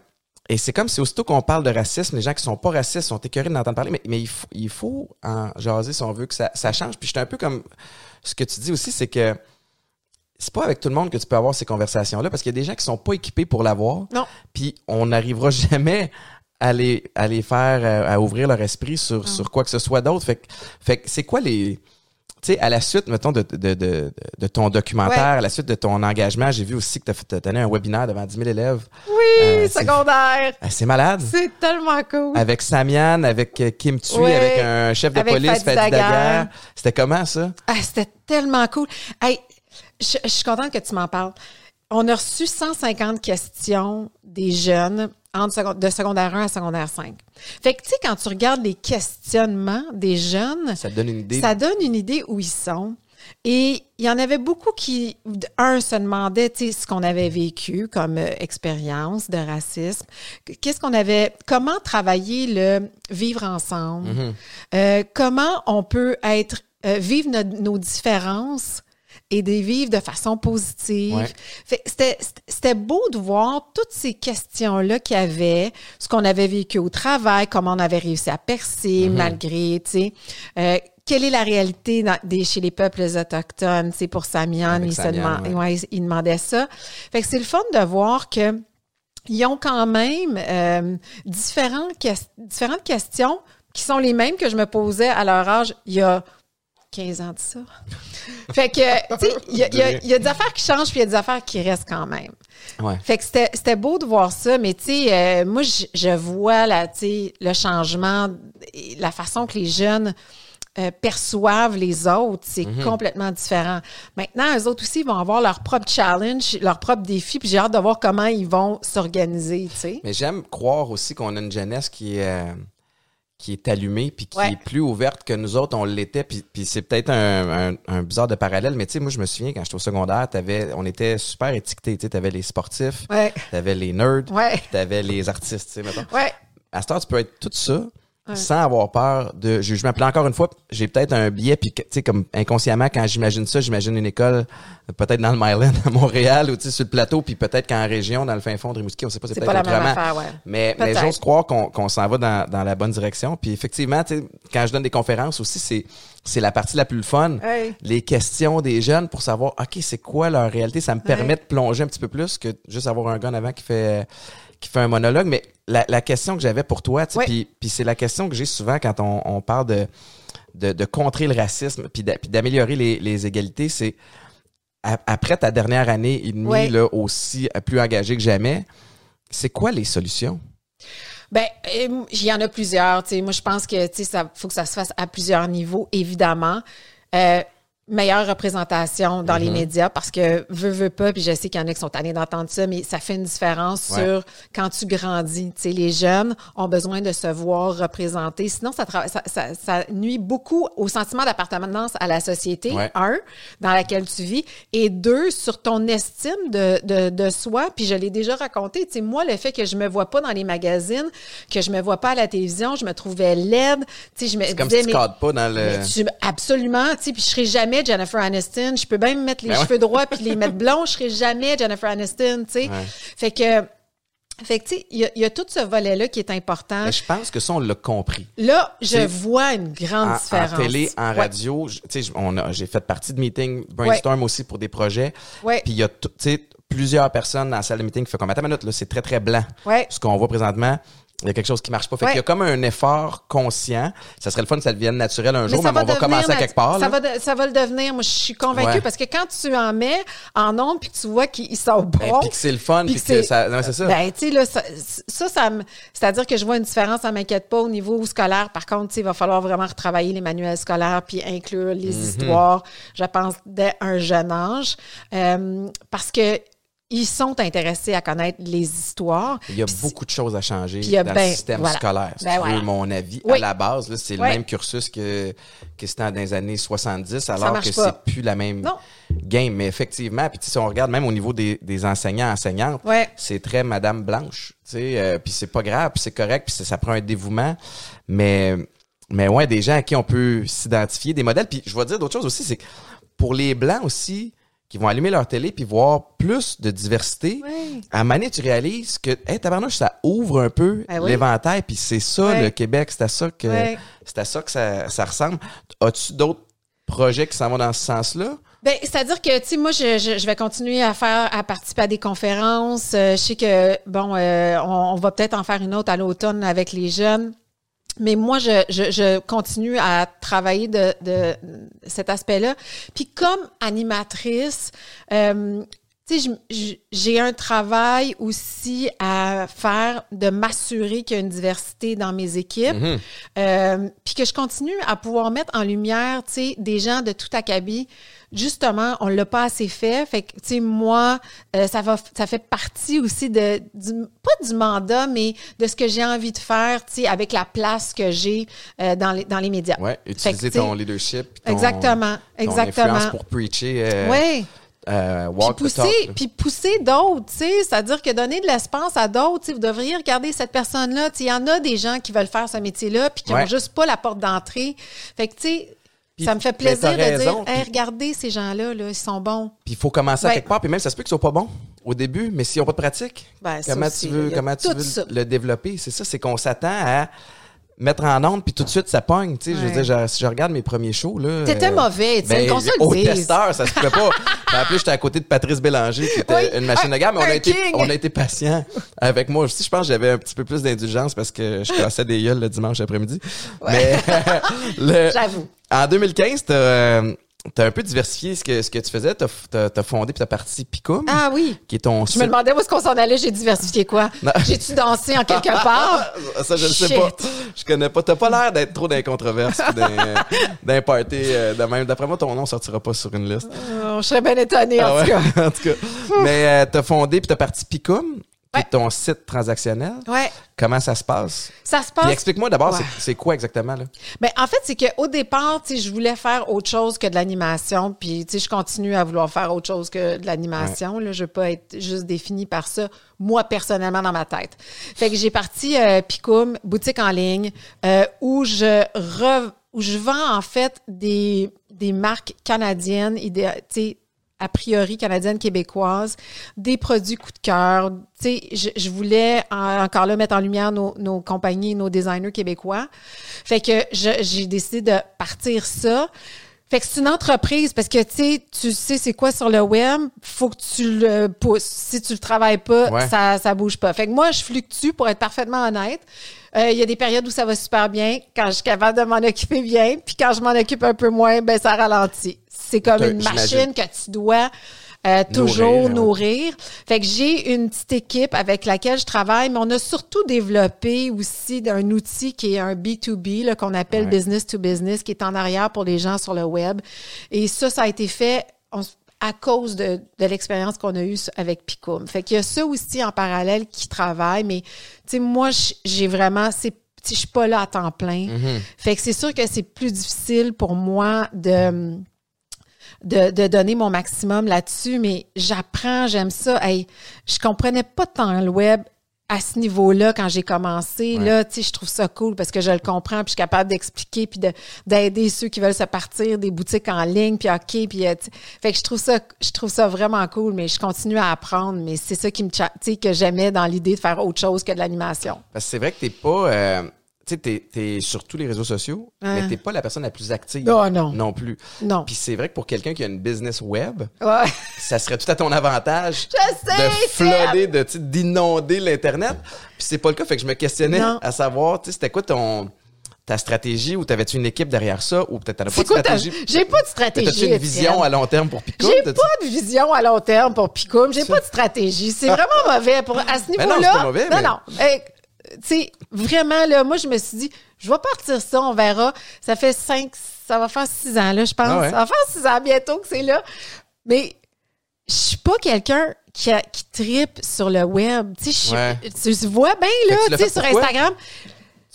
et c'est comme si aussitôt qu'on parle de racisme, les gens qui sont pas racistes sont écœurés d'entendre parler, mais, mais il, faut, il faut en jaser si on veut que ça, ça change. Puis je suis un peu comme ce que tu dis aussi, c'est que c'est pas avec tout le monde que tu peux avoir ces conversations-là, parce qu'il y a des gens qui sont pas équipés pour l'avoir. Non. Puis on n'arrivera jamais à les, à les faire, euh, à ouvrir leur esprit sur, sur quoi que ce soit d'autre. Fait fait que c'est quoi les... Tu sais, à la suite, mettons, de, de, de, de ton documentaire, Ouais. à la suite de ton engagement, j'ai vu aussi que tu as donné un webinaire devant 10 000 élèves. Oui, Euh, secondaire. Ah, c'est malade. C'est tellement cool. Avec Samian, avec euh, Kim Thuy, Ouais. avec un chef de Avec police, Fadi. Daguerre. C'était comment ça? Ah, c'était tellement cool. Hey, je, je suis contente que tu m'en parles. On a reçu 150 questions des jeunes entre de secondaire 1 à secondaire 5. Fait que, tu sais, quand tu regardes les questionnements des jeunes, Ça donne une idée. ça donne une idée où ils sont. Et il y en avait beaucoup qui, un, se demandaient, tu sais, ce qu'on avait vécu comme euh, expérience de racisme. Qu'est-ce qu'on avait, comment travailler le vivre ensemble? Mhm. Euh, comment on peut être, euh, vivre nos différences et de les vivre de façon positive. Ouais. C'était beau de voir toutes ces questions-là qu'il y avait, ce qu'on avait vécu au travail, comment on avait réussi à percer Mm-hmm. malgré, tu sais. Euh, quelle est la réalité dans- des, chez les peuples autochtones? C'est pour Samian, il, se demande- ouais. ouais, il- demandait ça. Fait que c'est le fun de voir que ils ont quand même euh, différentes, différentes questions qui sont les mêmes que je me posais à leur âge il y a 15 ans de ça. fait que, tu sais, il y, a- y y des affaires qui changent, puis il y a des affaires qui restent quand même. Ouais. Fait que c'était beau de voir ça, mais tu sais, euh, moi, je, je vois là, le changement, la façon que les jeunes euh, perçoivent les autres, c'est Mhm. complètement différent. Maintenant, eux autres aussi, ils vont avoir leur propre challenge, leur propre défi, puis j'ai hâte de voir comment ils vont s'organiser, tu sais. Mais j'aime croire aussi qu'on a une jeunesse qui est, euh, qui est allumée puis qui Ouais. est plus ouverte que nous autres, on l'était. Puis, puis c'est peut-être un, un, un bizarre de parallèle, mais tu sais, moi, je me souviens, quand j'étais au secondaire, t'avais, on était super étiquetés. Tu sais, t'avais les sportifs, Ouais, t'avais les nerds, ouais, t'avais les artistes, tu sais, mettons. ouais. À cette heure, tu peux être tout ça sans avoir peur de jugement. Puis là, encore une fois, j'ai peut-être un biais, puis tu sais, comme inconsciemment, quand j'imagine ça, j'imagine une école euh, peut-être dans le Myland à Montréal ou tu sais, sur le plateau, puis peut-être qu'en région, dans le fin fond de Rimouski, on sait pas, c'est peut-être même autrement. affaire, ouais. Mais, mais j'ose croire qu'on qu'on s'en va dans, dans la bonne direction. Puis effectivement, tu sais, quand je donne des conférences aussi, c'est c'est la partie la plus fun. Les questions des jeunes pour savoir, OK, c'est quoi leur réalité? Ça me permet de plonger un petit peu plus que juste avoir un gars avant qui fait qui fait un monologue. Mais la, la question que j'avais pour toi, puis c'est la question que j'ai souvent quand on, on parle de, de, de contrer le racisme puis d'a- puis d'améliorer les, les égalités, c'est après ta dernière année et demie là, aussi euh, plus engagée que jamais, c'est quoi les solutions? Ben, euh, il y en a plusieurs. Moi, je pense que ça faut que ça se fasse à plusieurs niveaux, évidemment. Euh, meilleure représentation dans Mm-hmm. les médias parce que veux, veux pas, puis je sais qu'il y en a qui sont tannés d'entendre ça, mais ça fait une différence Ouais. sur quand tu grandis. Tu sais, les jeunes ont besoin de se voir représentés. Sinon, ça, ça, ça, ça nuit beaucoup au sentiment d'appartenance à la société, Ouais. un, dans laquelle tu vis, et deux, sur ton estime de, de, de soi. Puis je l'ai déjà raconté. Tu sais, moi, le fait que je me vois pas dans les magazines, que je me vois pas à la télévision, je me trouvais laide. Tu sais, je me C'est comme disais, si tu mais- pas dans le. tu- absolument, tu sais, puis je serai jamais Jennifer Aniston. Je peux même mettre les Ben ouais. cheveux droits puis les mettre blonds, je serai jamais Jennifer Aniston, tu sais. Ouais. Fait que, fait que, tu sais, il y, a- il y a tout ce volet-là qui est important. Mais je pense que ça, on l'a compris. Là, je vois une grande En, en différence. télé, en Ouais. radio, tu sais, j'ai fait partie de meetings brainstorm aussi pour des projets. Ouais. Puis il y a tu sais, plusieurs personnes dans la salle de meeting qui font comme attends une minute là, c'est très très blanc. Ouais. Ce qu'on voit présentement, il y a quelque chose qui marche pas. Fait Ouais. qu'il y a comme un effort conscient. Ça serait le fun que ça devienne naturel un jour, mais, on va commencer à quelque part. Ça va, de- ça va le devenir. Moi, je suis convaincue Ouais. parce que quand tu en mets en ondes puis que tu vois qu'ils sont bons. Ben, puis que c'est le fun, puis que que c'est- ça. Non, c'est ça. Ben, tu sais, là, ça, ça, ça me- c'est-à-dire que je vois une différence, ça m'inquiète pas au niveau scolaire. Par contre, il va falloir vraiment retravailler les manuels scolaires puis inclure les Mhm. histoires, je pense, dès un jeune âge. Euh, parce que ils sont intéressés à connaître les histoires. Il y a beaucoup de choses à changer a dans ben- le système voilà. scolaire. Si Ben tu voilà. veux mon avis, à la base, là, c'est le même cursus que, que c'était dans les années 70, alors que c'est plus la même Non. game. Mais effectivement, puis si on regarde même au niveau des, des enseignants, enseignantes, Ouais. c'est très Madame Blanche. Euh, puis c'est pas grave, puis c'est correct, puis ça, ça prend un dévouement. Mais, mais ouais, des gens à qui on peut s'identifier, des modèles. Puis je vais dire d'autres choses aussi, c'est que pour les Blancs aussi, qui vont allumer leur télé puis voir plus de diversité, Ouais. à Mané, tu réalises que, hey, tabarnouche, ça ouvre un peu Ben oui. l'éventail, puis c'est ça, le Québec, c'est à ça que, c'est à ça que ça, ça ressemble. As-tu d'autres projets qui s'en vont dans ce sens-là? Ben, c'est-à-dire que, tu sais, moi, je, je, je vais continuer à faire, à participer à des conférences. Euh, je sais que, bon, euh, on, on va peut-être en faire une autre à l'automne avec les jeunes. Mais moi, je, je, je continue à travailler de, de cet aspect-là. Puis comme animatrice, euh, j'ai un travail aussi à faire de m'assurer qu'il y a une diversité dans mes équipes. Mhm. Euh, puis que je continue à pouvoir mettre en lumière, tu sais, des gens de tout acabit. Justement, on l'a pas assez fait. Fait que, tu sais, moi, euh, ça va, ça fait partie aussi de, du, pas du mandat, mais de ce que j'ai envie de faire, tu sais, avec la place que j'ai euh, dans les, dans les médias. Ouais, utiliser que, ton leadership. ton- Exactement, ton exactement. influence pour preacher, euh, Ouais. euh, Puis walk pousser, puis pousser d'autres, tu sais, c'est-à-dire que donner de l'espace à d'autres, vous devriez regarder cette personne-là, il y en a des gens qui veulent faire ce métier-là puis qui Ouais. ont juste pas la porte d'entrée. Fait que tu sais, Ça me fait plaisir de raison, dire, hey, regardez ces gens-là, là, ils sont bons. Puis il faut commencer à Ouais. quelque part, puis même ça se peut qu'ils soient pas bons au début, mais s'ils n'ont pas de pratique, Ben, comment aussi, tu veux, comment tu veux le développer? C'est ça, c'est qu'on s'attend à mettre en onde, puis tout de suite, ça pogne. Tu sais, je veux Ouais. dire, si je regarde mes premiers shows, là. T'étais euh, mauvais, tu sais, ben, qu'on se le au testeur, ça se pouvait pas. En plus, j'étais à côté de Patrice Bélanger, qui était Oui, une machine de gamme, mais on a, été, on a été patient avec moi aussi. Je pense que j'avais un petit peu plus d'indulgence parce que je cassais des gueules le dimanche après-midi. Mais le- J'avoue. en 2015, t'as euh, t'as un peu diversifié ce que, ce que tu faisais. T'as fondé puis t'as parti Picum, Ah oui. qui est ton Je site. me demandais où est-ce qu'on s'en allait, j'ai diversifié quoi? J'ai-tu dansé en quelque part? Ça, je ne sais pas. Je connais pas. T'as pas l'air d'être trop dans pis d'un party euh, de même. D'après moi, ton nom sortira pas sur une liste. Euh, je serais bien étonnée, en Ah tout cas. en tout cas. Mais euh, t'as fondé puis t'as parti Picum, Ouais. est ton site transactionnel. Ouais. Comment ça se passe? Ça se passe. explique-moi d'abord, Ouais. c'est- quoi exactement, là? Ben, en fait, c'est qu'au départ, je voulais faire autre chose que de l'animation. Puis, je continue à vouloir faire autre chose que de l'animation. Je veux pas être juste définie par ça, moi, personnellement, dans ma tête. Fait que j'ai parti euh, Picoum, boutique en ligne, euh, où je re- où je vends, en fait, des, des marques canadiennes, sais, a priori canadiennes, québécoises, des produits coup de cœur. Tu sais, je, voulais en- encore là mettre en lumière nos, nos compagnies, nos designers québécois. Fait que j'ai décidé de partir ça. Fait que c'est une entreprise parce que tu sais, tu sais c'est quoi sur le web, faut que tu le pousses. Si tu le travailles pas, Ouais. ça ça bouge pas. Fait que moi je fluctue pour être parfaitement honnête. Euh, Il y a des périodes où ça va super bien, quand je suis capable de m'en occuper bien, puis quand je m'en occupe un peu moins, ben ça ralentit. C'est comme une machine que tu dois euh, toujours ouais. nourrir. Fait que j'ai une petite équipe avec laquelle je travaille, mais on a surtout développé aussi un outil qui est un B2B, là, qu'on appelle Ouais. business to business, qui est en arrière pour les gens sur le web. Et ça, ça a été fait on à cause de, de l'expérience qu'on a eue avec Picoum. Fait qu'il y a ça aussi en parallèle qui travaille, mais tu sais, moi, j'ai vraiment, c'est je suis pas là à temps plein. Fait que c'est sûr que c'est plus difficile pour moi de, de, de donner mon maximum là-dessus, mais j'apprends, j'aime ça. Hey, je comprenais pas tant le web à ce niveau-là quand j'ai commencé. Ouais. Là, tu sais, je trouve ça cool parce que je le comprends, puis je suis capable d'expliquer, puis de- d'aider ceux qui veulent se partir des boutiques en ligne, puis OK, puis euh, fait que je trouve ça, je trouve ça vraiment cool, mais je continue à apprendre. Mais c'est ça qui me, tu sais, que j'aimais dans l'idée de faire autre chose que de l'animation. Parce que c'est vrai que t'es pas. euh, tu sais, t'es, t'es sur tous les réseaux sociaux, Hein. mais t'es pas la personne la plus active. Non, non. Non plus. Non. Puis c'est vrai que pour quelqu'un qui a une business web, Ouais. ça serait tout à ton avantage Je sais, de sais, d'inonder l'Internet. Puis c'est pas le cas. Fait que je me questionnais Non. à savoir, tu sais, c'était quoi ton ta stratégie ou t'avais-tu une équipe derrière ça ou peut-être t'en as pas de quoi stratégie? J'ai pas de stratégie. T'as-tu une vision à long terme pour Pico? J'ai pas de vision à long terme pour Picoum. J'ai pas de stratégie. C'est vraiment mauvais pour à ce non, niveau-là. c'est pas mauvais, non, mais- non. Hey, tu sais, vraiment là, moi je me suis dit, je vais partir ça, on verra. Ça fait cinq, ça va faire six ans là, je pense. Ah ouais. Ça va faire six ans bientôt que c'est là. Mais je suis pas quelqu'un qui, a- qui tripe sur le web. Tu sais, je suis- Ouais. tu vois bien là, tu sais, sur? Instagram.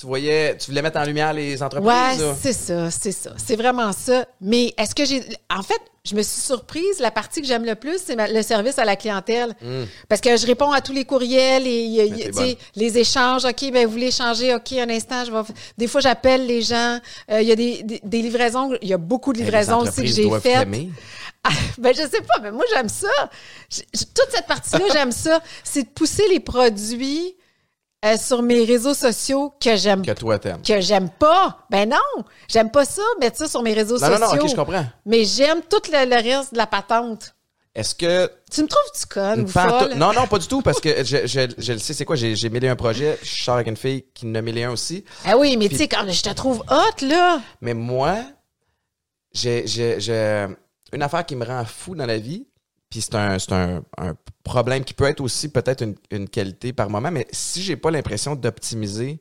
Tu voyais, tu voulais mettre en lumière les entreprises? Ouais, c'est ça, c'est ça. C'est vraiment ça. Mais est-ce que j'ai. En fait, je me suis surprise. La partie que j'aime le plus, c'est le service à la clientèle. Parce que je réponds à tous les courriels et y Hmm. les échanges. OK, ben vous voulez changer? OK, un instant, je vais. Des fois, j'appelle les gens. Euh, Il y a des, des, des livraisons. Il y a beaucoup de livraisons aussi que j'ai faites. Ah, ben, je sais pas, mais moi, j'aime ça. Toute cette partie-là, j'aime ça. C'est de pousser les produits euh, sur mes réseaux sociaux que j'aime Que toi t'aimes. que j'aime pas. Ben non, j'aime pas ça, mettre ça sur mes réseaux Non, non, sociaux. non, ok, je comprends. Mais j'aime tout le, le reste de la patente. Est-ce que Tu me trouves-tu conne Une ou folle? Non, non, pas du tout, parce que je, je, je le sais, c'est quoi, j'ai, mêlé un projet, je sors avec une fille qui a mêlé un aussi, Ah oui, mais tu sais, quand je te trouve hot, là. mais moi, j'ai une affaire qui me rend fou dans la vie, puis c'est un, un, un problème qui peut être aussi peut-être une, une qualité par moment, mais si j'ai pas l'impression d'optimiser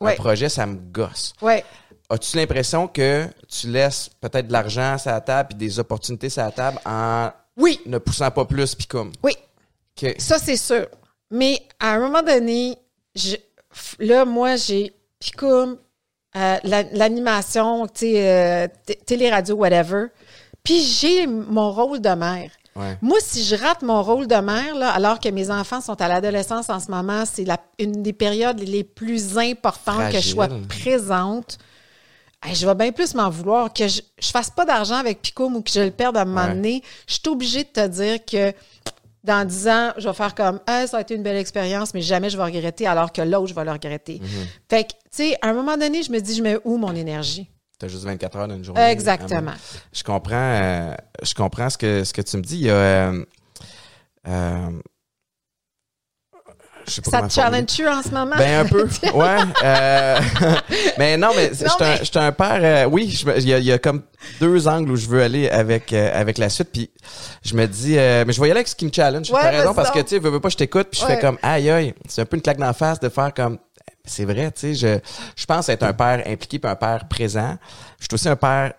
Ouais. un projet, ça me gosse. Ouais. As-tu l'impression que tu laisses peut-être de l'argent sur la table puis des opportunités sur la table en Oui, ne poussant pas plus puis comme? oui, ça, c'est sûr. Mais à un moment donné, je- là, moi, j'ai Picoum, euh, la- l'animation, sais, euh, télé-radio, whatever. Puis j'ai mon rôle de mère. Ouais. Moi, si je rate mon rôle de mère, là, alors que mes enfants sont à l'adolescence en ce moment, c'est une des périodes les plus importantes que je sois présente. Hey, je vais bien plus m'en vouloir. Que je, je fasse pas d'argent avec Picoum ou que je le perde à un moment Ouais. donné, je suis obligée de te dire que dans 10 ans, je vais faire comme ah, ça a été une belle expérience, mais jamais je vais regretter, alors que l'autre, je vais le regretter. Mhm. Fait que, tu sais, à un moment donné, je me dis, je mets où mon énergie? T'as juste 24 heures dans une journée. Exactement. Je comprends, euh, je comprends ce que, ce que tu me dis. Il y a. euh, euh, je sais pas Ça te challenge-tu en ce moment? Ben un peu, ouais. euh, mais non, mais je suis un- père. euh, oui, il y, a, il y a comme deux angles où je veux aller avec euh, avec la suite. Puis je me dis, mais je vais y aller avec ce qui me challenge. Ouais, raison parce que tu veux, veux pas, je t'écoute puis je fais comme aïe aïe. C'est un peu une claque d'en face de faire comme. C'est vrai, tu sais, je, je pense être un père impliqué puis un père présent. Je suis aussi un père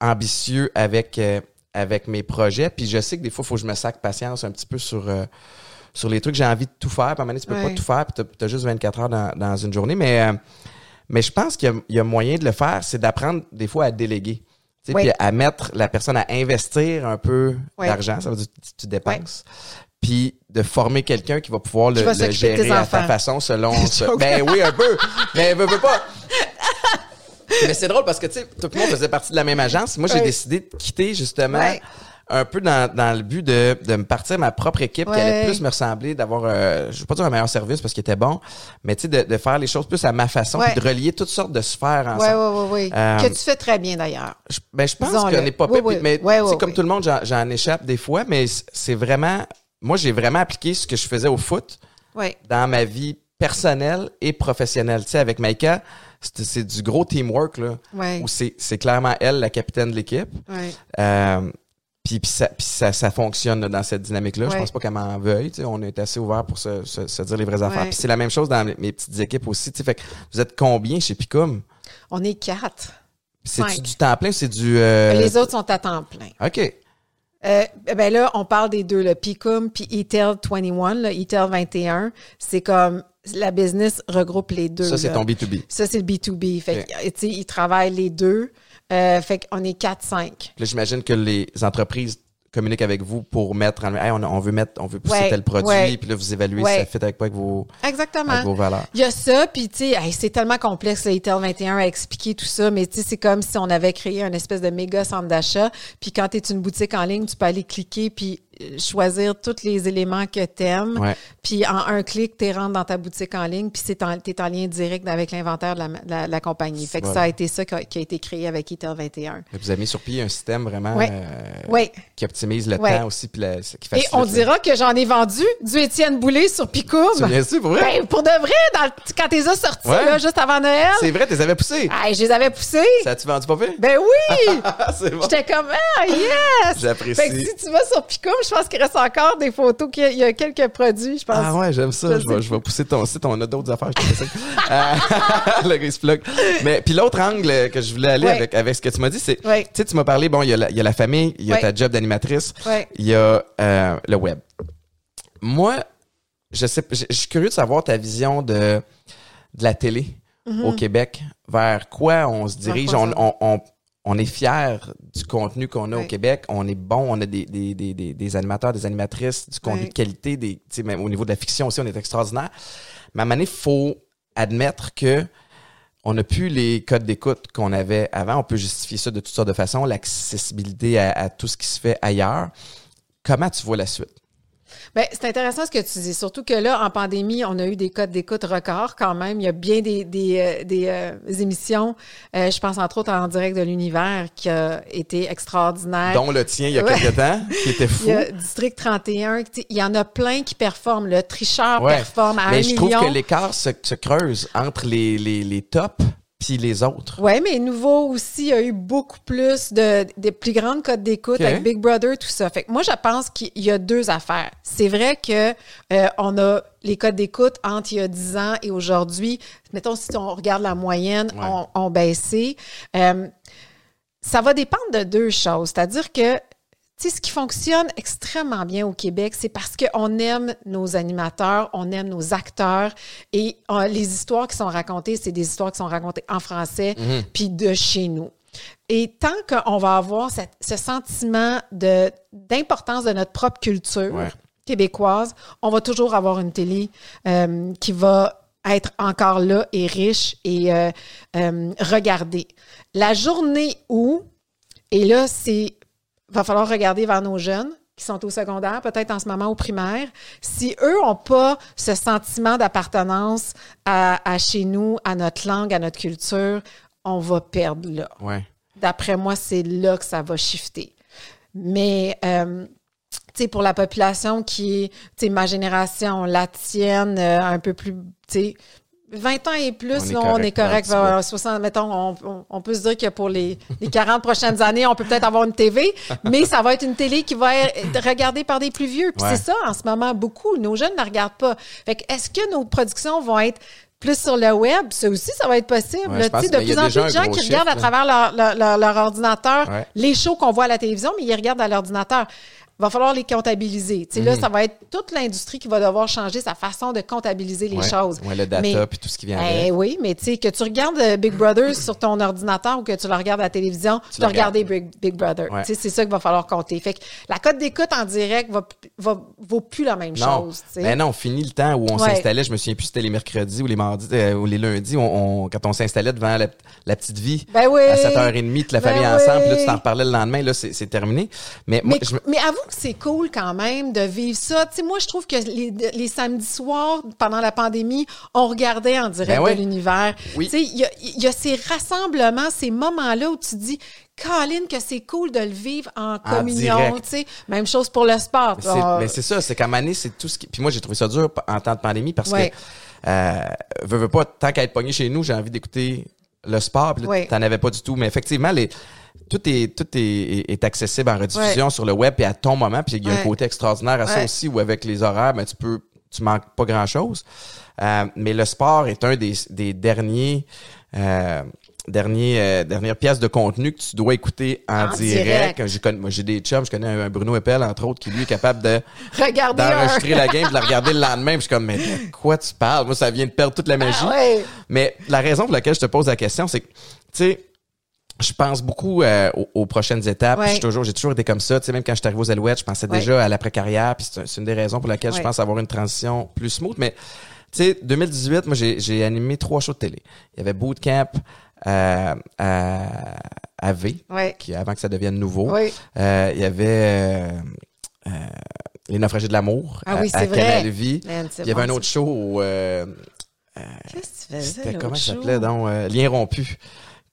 ambitieux avec euh, avec mes projets. Puis je sais que des fois, il faut que je me sac patience un petit peu sur euh, sur les trucs. J'ai envie de tout faire. Puis à un moment donné, tu peux Ouais. pas tout faire. Puis t'as as juste 24 heures dans, dans une journée. Mais euh, mais je pense qu'il y a- il y, a moyen de le faire. C'est d'apprendre des fois à déléguer. Tu. Puis à mettre la personne à investir un peu d'argent. Ça veut dire que tu, tu dépenses. Puis de former quelqu'un qui va pouvoir le, gérer à ta enfants. façon selon. ce- ben oui, un peu. Mais veux, veux pas. Mais c'est drôle parce que, tu sais, tout le monde faisait partie de la même agence. Moi, j'ai décidé de quitter justement un peu dans, dans le but de, de me partir ma propre équipe qui allait plus me ressembler, d'avoir, euh, je veux pas dire un meilleur service parce qu'il était bon, mais tu sais, de, de faire les choses plus à ma façon puis de relier toutes sortes de sphères ensemble. oui, oui, oui. Euh, que tu fais très bien d'ailleurs. Je, ben, je pense qu'on n'est pas mais comme tout le monde, j'en, échappe des fois, mais c'est vraiment, moi, j'ai vraiment appliqué ce que je faisais au foot dans ma vie personnelle et professionnelle. Tu sais, avec Maïka, c'est, c'est du gros teamwork, là, où c'est, c'est clairement elle, la capitaine de l'équipe. Euh, puis, puis ça, puis ça, ça fonctionne là, dans cette dynamique-là. Je pense pas qu'elle m'en veuille. tu sais. On est assez ouvert pour se, se, se dire les vraies affaires. Puis c'est la même chose dans mes, petites équipes aussi. tu sais. Fait que vous êtes combien chez Picum? On est quatre. C'est-tu Cinq. du temps plein c'est du... euh, Les autres sont à temps plein. OK. Euh, ben là, on parle des deux, le Picum puis ETEL 21, le ETEL 21. C'est comme la business regroupe les deux. Ça, c'est là. ton B2B. Ça, c'est le B2B. Fait Ok. que, tu sais, ils travaillent les deux. Euh, fait qu'on est 4-5. Puis là, j'imagine que les entreprises communiquent avec vous pour mettre en... Hey, on, on veut mettre, on veut pousser Ouais, tel produit, ouais. puis là, vous évaluez Ouais. si ça fit avec quoi avec vos, Exactement. avec vos valeurs. Il y a ça, puis tu sais, hey, c'est tellement complexe, le ETEL 21 à expliquer tout ça, mais tu sais, c'est comme si on avait créé un espèce de méga centre d'achat, puis quand tu es une boutique en ligne, tu peux aller cliquer, puis choisir tous les éléments que tu aimes, Ouais. puis en un clic, tu rentres dans ta boutique en ligne, puis tu es en lien direct avec l'inventaire de la, de la- de la compagnie. Fait que Voilà. ça a été ça qui a, qui a été créé avec ETEL 21. Vous avez mis sur pied un système vraiment Ouais. euh, qui optimise le temps aussi, puis la- qui Et on dira que j'en ai vendu du Étienne Boulay sur Picoum. Tu pour vrai? Ben, pour de vrai, dans quand t'es as sortis, là, juste avant Noël, C'est vrai, t'es avais poussé. hey, je les avais poussés. Ça a-tu vendu pas fait? Ben oui! c'est bon. J'étais comme, ah, yes! J'apprécie. Fait que si tu vas sur Picum, je pense qu'il reste encore des photos, qu'il y a- il y a quelques produits, je pense. Ah ouais, j'aime ça. Je vais, sais. je vais pousser ton site. On a d'autres affaires, je. Euh, le plug. Mais puis l'autre angle que je voulais aller Ouais. avec, avec ce que tu m'as dit, c'est, Ouais. tu sais, tu m'as parlé, bon, il y, a la, il y a la famille, il y a Ouais. ta job d'animatrice, Ouais. il y a euh, le web. Moi, je sais, je, je suis curieux de savoir ta vision de, de la télé au Québec. Vers quoi on se dirige? on, on est fier du contenu qu'on a au. Québec. On est bon. On a des, des, des, des, des animateurs, des animatrices, du contenu de qualité. Des, même au niveau de la fiction aussi, on est extraordinaire. Mais à un moment donné, il faut admettre que on n'a plus les codes d'écoute qu'on avait avant. On peut justifier ça de toutes sortes de façons, l'accessibilité à, à tout ce qui se fait ailleurs. Comment tu vois la suite? Ben, c'est intéressant ce que tu dis. Surtout que là, en pandémie, on a eu des codes d'écoute records quand même. Il y a bien des, des, euh, des, euh, émissions. euh, je pense entre autres en direct de l'univers qui a été extraordinaire. Dont le tien il y a Ouais. quelques temps, qui était fou. Il y a District 31. tu sais, Il y en a plein qui performent. Le tricheur Ouais. performe à Mais un je trouve million. que l'écart se, se creuse entre les, les, les tops puis les autres. Oui, mais nouveau aussi, il y a eu beaucoup plus de, des plus grandes codes d'écoute avec Big Brother, tout ça. Fait que moi, je pense qu'il y a deux affaires. C'est vrai que euh, on a les codes d'écoute entre il y a 10 ans et aujourd'hui. Mettons, si on regarde la moyenne, Ouais. ont ont baissé. Euh, ça va dépendre de deux choses. C'est-à-dire que sais, ce qui fonctionne extrêmement bien au Québec, c'est parce qu'on aime nos animateurs, on aime nos acteurs et euh, les histoires qui sont racontées, c'est des histoires qui sont racontées en français, puis de chez nous. Et tant qu'on va avoir cette- ce sentiment de- d'importance de, notre propre culture Ouais. québécoise, on va toujours avoir une télé euh, qui va être encore là et riche et euh, euh, regardée. La journée où, et là, c'est va falloir regarder vers nos jeunes qui sont au secondaire, peut-être en ce moment au primaire, si eux n'ont pas ce sentiment d'appartenance à, à chez nous, à notre langue, à notre culture, on va perdre là. Ouais. D'après moi, c'est là que ça va shifter. Mais, euh, tu sais, pour la population qui est, tu sais, ma génération, la tienne, euh, un peu plus, tu sais, 20 ans et plus, On est là, on correct, est correct. un petit vers 60, mettons, on, on- on peut se dire que pour les, les 40 prochaines années, on peut peut-être avoir une TV, mais ça va être une télé qui va être regardée par des plus vieux. Puis Ouais. c'est ça, en ce moment, beaucoup. Nos jeunes ne la regardent pas. Fait que est-ce que nos productions vont être plus sur le web? Ça aussi, ça va être possible. Ouais, pense de plus en plus de gens qui regardent à travers leur, leur- leur- leur ordinateur Ouais. les shows qu'on voit à la télévision, mais ils regardent à l'ordinateur. Il va falloir les comptabiliser. Tu sais, Mhm. Là, ça va être toute l'industrie qui va devoir changer sa façon de comptabiliser les Ouais. choses. Ouais, le data Mais- puis tout ce qui vient Eh avec. oui, mais tu sais, que tu regardes euh, Big Brother sur ton ordinateur ou que tu le regardes à la télévision, tu, vas regarder Big, Big Brother. Ouais. C'est ça qu'il va falloir compter. Fait que la cote d'écoute en direct va, va, vaut plus la même Non, chose. tu sais. ben non, fini le temps où on Ouais. s'installait. Je me souviens plus si c'était les mercredis ou les mardis euh, ou les lundis. On, on- quand on s'installait devant la, la petite vie Ben oui. à 7h30, toute la Ben famille ensemble. Puis là, tu oui. t'en reparlais le lendemain. Là, c'est terminé. Mais, moi, Mais, je me- mais avoue que c'est cool quand même de vivre ça. Tu sais, moi, je trouve que les, les samedis soirs, pendant la pandémie, on regardait en direct Ben ouais. de l'univers. Oui. Tu sais, il y a, il y a ces rassemblements, ces moments-là où tu dis, Colin, que c'est cool de le vivre en, communion. Tu sais, même chose pour le sport. Mais c'est- Ah, ça, c'est qu'à année, c'est tout ce qui. Puis moi, j'ai trouvé ça dur en temps de pandémie parce Ouais. que, euh, veux, veux pas, tant qu'à être pogné chez nous, j'ai envie d'écouter le sport. Puis là, Ouais. t'en avais pas du tout. Mais effectivement, les, tout est tout est, est- accessible en rediffusion sur le web et à ton moment. Puis il y a un côté extraordinaire à ça aussi où avec les horaires, ben, tu peux, tu manques pas grand chose. mais le sport est un des, des derniers. Euh, dernier, euh, dernière pièce de contenu que tu dois écouter en, En direct. moi, j'ai des chums, je connais un, un Bruno Eppel, entre autres, qui lui est capable de Regardez un. d'enregistrer la game, de la regarder le lendemain. Puis je suis comme, mais de quoi tu parles? Moi, ça vient de perdre toute la magie. Ah ouais. Mais la raison pour laquelle je te pose la question, c'est que, tu sais, je pense beaucoup euh, aux, aux prochaines étapes. Ouais. Suis toujours, j'ai toujours été comme ça. Tu sais, même quand je suis arrivé aux Alouettes, je pensais Ouais. déjà à l'après-carrière. Puis c'est une des raisons pour laquelle je pense avoir une transition plus smooth. Mais, tu sais, 2018, moi, j'ai j'ai animé trois shows de télé. Il y avait Bootcamp euh, à, à V, qui, avant que ça devienne nouveau. Oui. Euh, il y avait euh, euh, Les Naufragés de l'amour Ah à, oui, à. Canal Vie. Man, Il y avait bon, un autre show où, euh, Qu'est-ce que tu faisais? c'était comment ça s'appelait donc euh, Lien rompu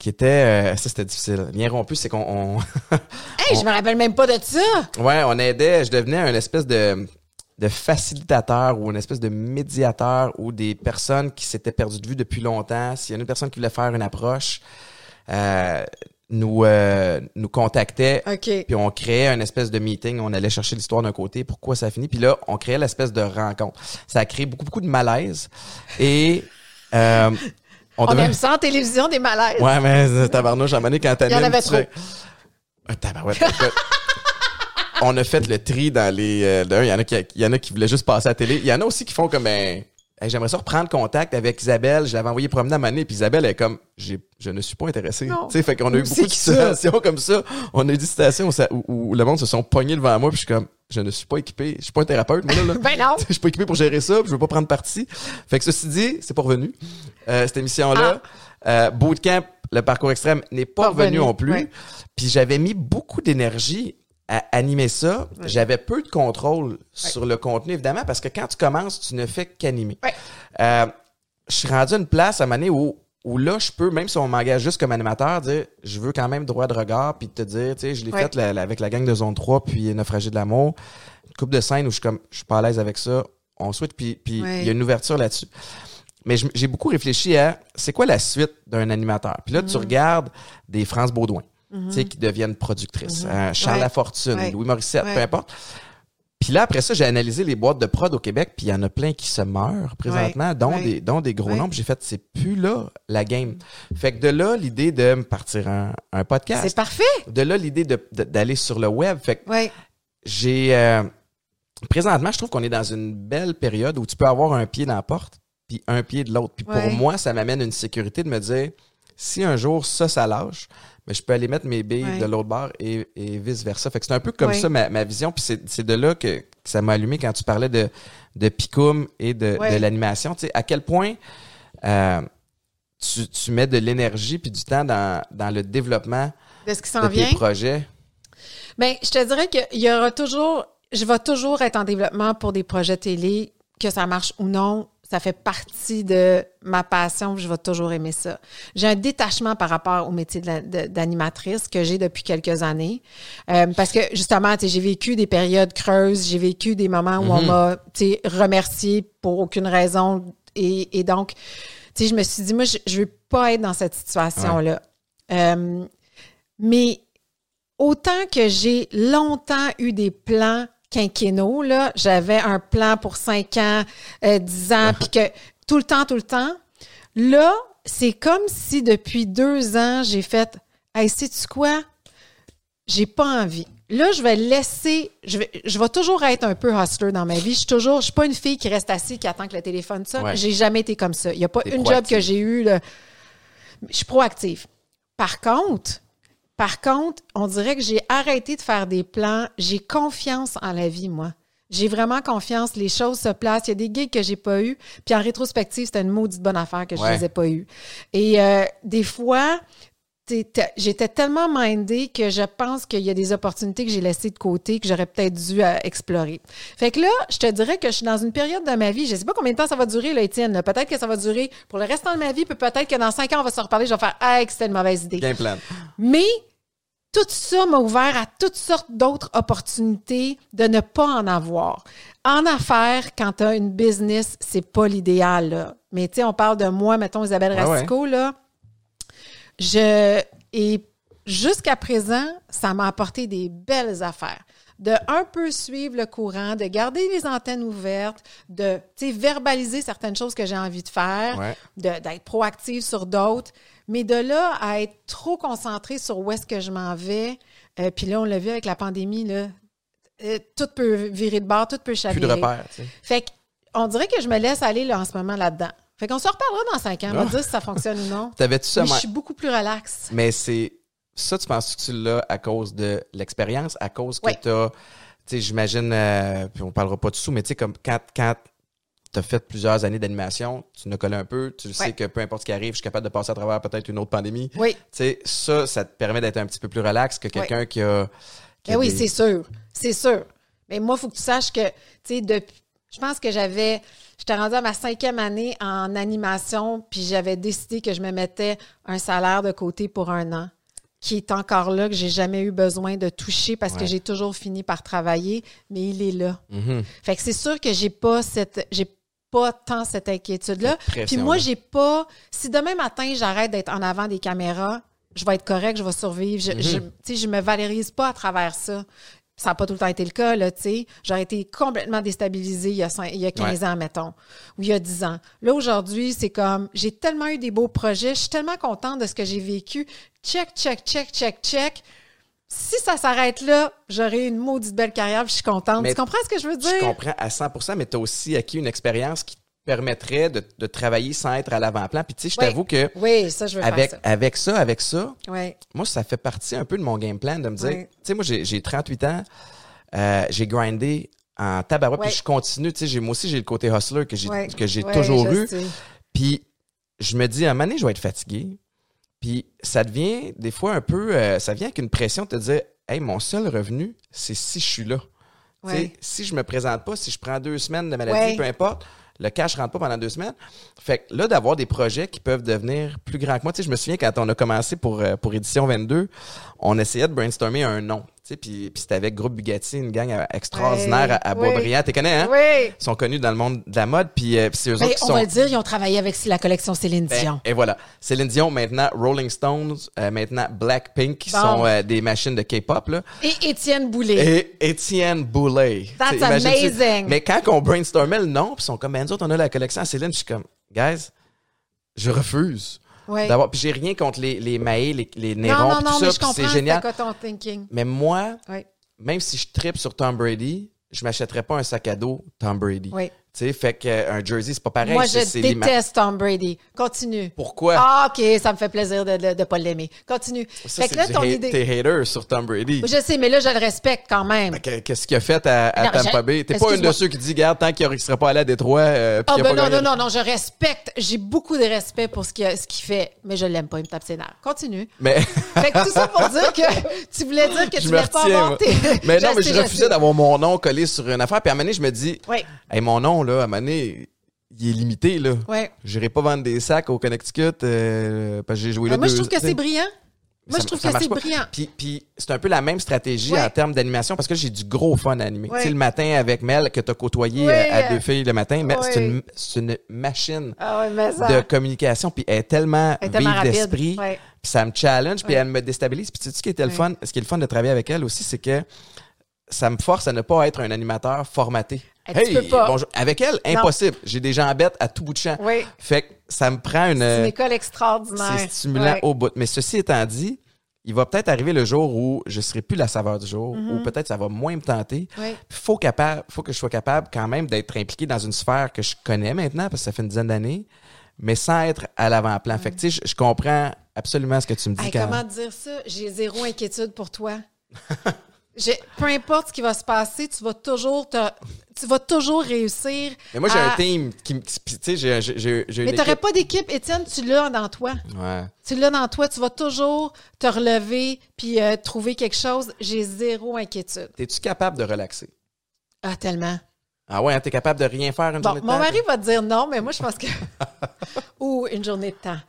qui était euh, ça c'était difficile. Lien rompu c'est qu'on on, Hey, je me rappelle même pas de ça. ouais, on aidait, je devenais un espèce de de facilitateur ou une espèce de médiateur ou des personnes qui s'étaient perdues de vue depuis longtemps, s'il y a une personne qui voulait faire une approche euh, nous euh, nous contactait OK. puis on créait un espèce de meeting, on allait chercher l'histoire d'un côté, pourquoi ça a fini, puis là, on créait l'espèce de rencontre. Ça a créé beaucoup, beaucoup de malaise. Et euh, on, On devait... aime ça en télévision, des malaises. Ouais, mais euh, tabarnouche, à un moment donné, quand t'animes, Il y en avait trop. fais- Ah, tabarouette, on a fait le tri dans les... euh, il y en a qui il y en a qui voulaient juste passer à la télé. Il y en a aussi qui font comme... Ben, Hey, J'aimerais ça reprendre contact avec Isabelle. Je l'avais envoyé promener à Mané, puis Isabelle est comme, je ne suis pas intéressé. Non. Tu sais, fait qu'on a eu beaucoup de ça? situations comme ça. On a eu des situations où, où- où le monde se sont pognés devant moi, puis je suis comme, je ne suis pas équipé. Je suis pas un thérapeute, moi, là. là. Ben non. je suis pas équipé pour gérer ça, puis je veux pas prendre parti. Fait que ceci dit, c'est pas revenu. Euh, cette émission-là, euh, Bootcamp, le parcours extrême, n'est pas, Pas revenu non plus. ouais. Puis j'avais mis beaucoup d'énergie à animer ça. J'avais peu de contrôle sur le contenu, évidemment, parce que quand tu commences, tu ne fais qu'animer. Ouais. Euh, je suis rendu à une place à un moment donné où, où là, je peux, même si on m'engage juste comme animateur, dire je veux quand même droit de regard, puis te dire, tu sais, je l'ai Ouais. fait la- la- avec la gang de Zone 3, puis Naufragé de l'amour. Une coupe de scène où je suis comme, je suis pas à l'aise avec ça. On souhaite, puis puis il Ouais. y a une ouverture là-dessus. Mais j'ai beaucoup réfléchi à c'est quoi la suite d'un animateur? Puis là, tu Mhm. regardes des France Baudouin, tu sais, qui deviennent productrices. Euh, Charles Ouais. Lafortune. Louis Morissette, peu importe. Puis là, après ça, j'ai analysé les boîtes de prod au Québec, puis il y en a plein qui se meurent présentement, Ouais. dont, Ouais. des, dont des gros Ouais. Puis j'ai fait, c'est plus là la game. Fait que de là, l'idée de me partir un, un C'est podcast. parfait. De là, l'idée de- de- d'aller sur le web. Fait que Oui. j'ai euh, présentement, je trouve qu'on est dans une belle période où tu peux avoir un pied dans la porte puis un pied de l'autre. Puis pour moi, ça m'amène une sécurité de me dire si un jour ça ça lâche, mais je peux aller mettre mes billes Ouais. de l'autre bord et, et vice versa. Fait que c'est un peu comme Ouais. ça ma, ma vision. Puis c'est de là que, que ça m'a allumé quand tu parlais de de Picoum et de, Ouais. de l'animation. Tu sais à quel point euh, tu, tu mets de l'énergie puis du temps dans, dans le développement De ce qui de tes vient? projets? Ben, je te dirais qu'il y aura toujours, je vais toujours être en développement pour des projets télé, que ça marche ou non. Ça fait partie de ma passion. Je vais toujours aimer ça. J'ai un détachement par rapport au métier d'animatrice que j'ai depuis quelques années. Euh, parce que justement, j'ai vécu des périodes creuses, j'ai vécu des moments où on m'a tu sais, remercié pour aucune raison. Et, et donc, je me suis dit, moi, je, je veux pas être dans cette situation-là. Euh, mais autant que j'ai longtemps eu des plans quinquennaux, là, j'avais un plan pour 5 ans, euh, 10 ans, puis que tout le temps, tout le temps. Là, c'est comme si depuis deux ans, j'ai fait Hey, sais-tu quoi? J'ai pas envie. Là, je vais laisser. Je vais, je vais toujours être un peu hustler dans ma vie. Je suis toujours. Je suis pas une fille qui reste assise, qui attend que le téléphone sonne. Ouais. J'ai jamais été comme ça. Il n'y a pas une job que j'ai eue. là. Je suis proactive. Par contre, par contre, on dirait que j'ai arrêté de faire des plans. J'ai confiance en la vie, moi. J'ai vraiment confiance. Les choses se placent. Il y a des gigs que j'ai pas eu. Puis en rétrospective, c'était une maudite bonne affaire que je Ouais. les ai pas eu. Et euh, des fois, j'étais tellement mindée que je pense qu'il y a des opportunités que j'ai laissées de côté que j'aurais peut-être dû euh, explorer. Fait que là, je te dirais que je suis dans une période de ma vie, je sais pas combien de temps ça va durer, là, Étienne. Peut-être que ça va durer pour le restant de ma vie, puis peut-être que dans cinq ans, on va se reparler, je vais faire Ah, c'était une mauvaise idée. Game plan. Mais tout ça m'a ouvert à toutes sortes d'autres opportunités de ne pas en avoir. En affaires, quand tu as une business, c'est pas l'idéal. là. Mais tu sais, on parle de moi, mettons Isabelle Ouais, ouais. Rastico, là. Je et jusqu'à présent, ça m'a apporté des belles affaires. De un peu suivre le courant, de garder les antennes ouvertes, de tu sais, verbaliser certaines choses que j'ai envie de faire, Ouais. de- d'être proactive sur d'autres, mais de là à être trop concentrée sur où est-ce que je m'en vais. euh, Puis là, on l'a vu avec la pandémie, là, euh, tout peut virer de bord, tout peut Plus chavirer. de repères, tu sais. Fait on dirait que je me laisse aller là, en ce moment là-dedans. Fait qu'on se reparlera dans cinq ans. On va Ah. dire si ça fonctionne ou non. T'avais-tu ça, Mais je suis beaucoup plus relaxe. Mais c'est ça, tu penses que tu l'as à cause de l'expérience, à cause que Oui. t'as, tu sais, j'imagine, euh, puis on parlera pas de sous, mais tu sais, comme quand, quand t'as fait plusieurs années d'animation, tu nous collé un peu, tu sais que peu importe ce qui arrive, je suis capable de passer à travers peut-être une autre pandémie. Tu Oui. sais, ça, ça te permet d'être un petit peu plus relax que quelqu'un qui a. qui a Ben oui, des- c'est sûr. C'est sûr. Mais moi, il faut que tu saches que, tu sais, depuis. Je pense que j'avais. J'étais rendue à ma cinquième année en animation, puis j'avais décidé que je me mettais un salaire de côté pour un an, qui est encore là, que j'ai jamais eu besoin de toucher parce que j'ai toujours fini par travailler, mais il est là. Mhm. Fait que c'est sûr que j'ai pas cette. J'ai pas tant cette inquiétude-là. Puis moi, j'ai pas. Si demain matin, j'arrête d'être en avant des caméras, je vais être correct, je vais survivre. Je, sais, je me valorise pas à travers ça. Ça n'a pas tout le temps été le cas, là, tu sais. J'aurais été complètement déstabilisée il y a, il y a 15 ans, mettons, ou il y a 10 ans. Là, aujourd'hui, c'est comme, j'ai tellement eu des beaux projets, je suis tellement contente de ce que j'ai vécu. Check, check, check, check, check. Si ça s'arrête là, j'aurai une maudite belle carrière, puis je suis contente. Mais tu comprends ce que je veux dire? Je comprends à 100% mais tu as aussi acquis une expérience qui te permettrait de, de travailler sans être à l'avant-plan. Puis tu sais, je Oui. t'avoue que Oui, ça, je veux avec, faire ça. avec ça, avec ça, Oui. moi, ça fait partie un peu de mon game plan de me dire, tu sais, moi, j'ai j'ai 38 ans, euh, j'ai grindé en tabarouette, puis je continue, tu sais, moi aussi, j'ai le côté hustler que j'ai que j'ai toujours eu. Puis je me dis, à un moment donné, je vais être fatigué. Puis ça devient, des fois, un peu, euh, ça vient avec une pression de te dire, hey, mon seul revenu, c'est si je suis là. Ouais. Si je me présente pas, si je prends deux semaines de maladie, Ouais. peu importe, le cash rentre pas pendant deux semaines. Fait que là, d'avoir des projets qui peuvent devenir plus grands que moi. Tu sais, je me souviens quand on a commencé pour, euh, pour Édition 22, on essayait de brainstormer un nom. Puis, puis c'était avec Groupe Bugatti, une gang euh, extraordinaire à, à. Boisbriand. T'es connais, hein? Oui. Ils sont connus dans le monde de la mode. Puis, euh, puis c'est eux Ben, autres qui on sont... va le dire, ils ont travaillé avec la collection Céline Ben, Dion. et voilà. Céline Dion, maintenant Rolling Stones, euh, maintenant Blackpink, qui Bon. sont euh, des machines de K-pop. là. Et Étienne Boulay. Et Étienne Boulay. That's amazing. Mais quand on brainstormait le nom, puis ils sont comme, ben, nous autres, on a la collection à Céline, je suis comme, guys, je refuse Ouais. d'avoir. Puis j'ai rien contre les, les Maé, les, les Nérons, non, puis non, tout mais ça, je comprends c'est génial. thinking. Mais moi, même si je tripe sur Tom Brady, je m'achèterais pas un sac à dos Tom Brady. Oui. Tu sais, fait qu'un jersey, c'est pas pareil. Moi, je déteste Tom Brady. Continue. Pourquoi? Ah, OK, ça me fait plaisir de ne pas l'aimer. Continue. Ça, fait que là, ton idée. T'es hater sur Tom Brady. Je sais, mais là, je le respecte quand même. Que Qu'est-ce qu'il a fait à, à Non, Tampa Bay? T'es pas une de ceux qui dit, garde, tant qu'il ne serait pas allé à Détroit, euh, Ah, a ben non, non, non, non, je respecte. J'ai beaucoup de respect pour ce qu'il qu'il fait, mais je l'aime pas, il me tape ses nerfs. Continue. Mais, Fait que tout ça pour dire que tu voulais dire que tu je voulais pas avoir tes. Mais non, mais je refusais sais. d'avoir mon nom collé sur une affaire. Puis à un moment donné, je me dis, mon nom, là, à donné, il est limité, là. oui. J'irai pas vendre des sacs au Connecticut euh, parce que j'ai joué là moi, je trouve que c'est brillant. Moi, Ça- je trouve que c'est brillant. Puis, puis c'est un peu la même stratégie Ouais. en termes d'animation parce que j'ai du gros fun à animer. Ouais. Tu sais, le matin avec Mel que tu as côtoyé Ouais. euh, à deux filles le matin, mais c'est Ouais. une, une machine Ah ça. de communication puis elle est tellement Elle est tellement vive d'esprit Ouais. puis ça me challenge puis Ouais. elle me déstabilise puis tu sais ce qui était le Ouais. fun ce qui est le fun de travailler avec elle aussi c'est que ça me force à ne pas être un animateur formaté Tu peux pas. bonjour avec elle impossible j'ai des gens bêtes à tout bout de champ Oui. fait que ça me prend une C'est une école extraordinaire. c'est stimulant au bout. Mais ceci étant dit, il va peut-être arriver le jour où je serai plus la saveur du jour, Mm-hmm. ou peut-être ça va moins me tenter. Oui. Il faut, capable, faut que je sois capable quand même d'être impliqué dans une sphère que je connais maintenant, parce que ça fait une dizaine d'années, mais sans être à l'avant-plan. Fait que tu sais, je, je comprends absolument ce que tu me dis Hey, quand comment dire ça? J'ai zéro inquiétude pour toi. Peu importe ce qui va se passer, tu vas toujours te, tu vas toujours réussir. Mais moi, j'ai à- un team qui Tu sais, j'ai- j'ai j'ai- Mais t'aurais pas d'équipe, Étienne, tu l'as dans toi. Ouais. Tu l'as dans toi, tu vas toujours te relever puis euh, trouver quelque chose. J'ai zéro inquiétude. T'es-tu capable de relaxer? Ah, tellement. Ah ouais, hein, t'es capable de rien faire une Bon, journée de mon temps? mari va te dire non, mais moi, je pense que. Ou une journée de temps.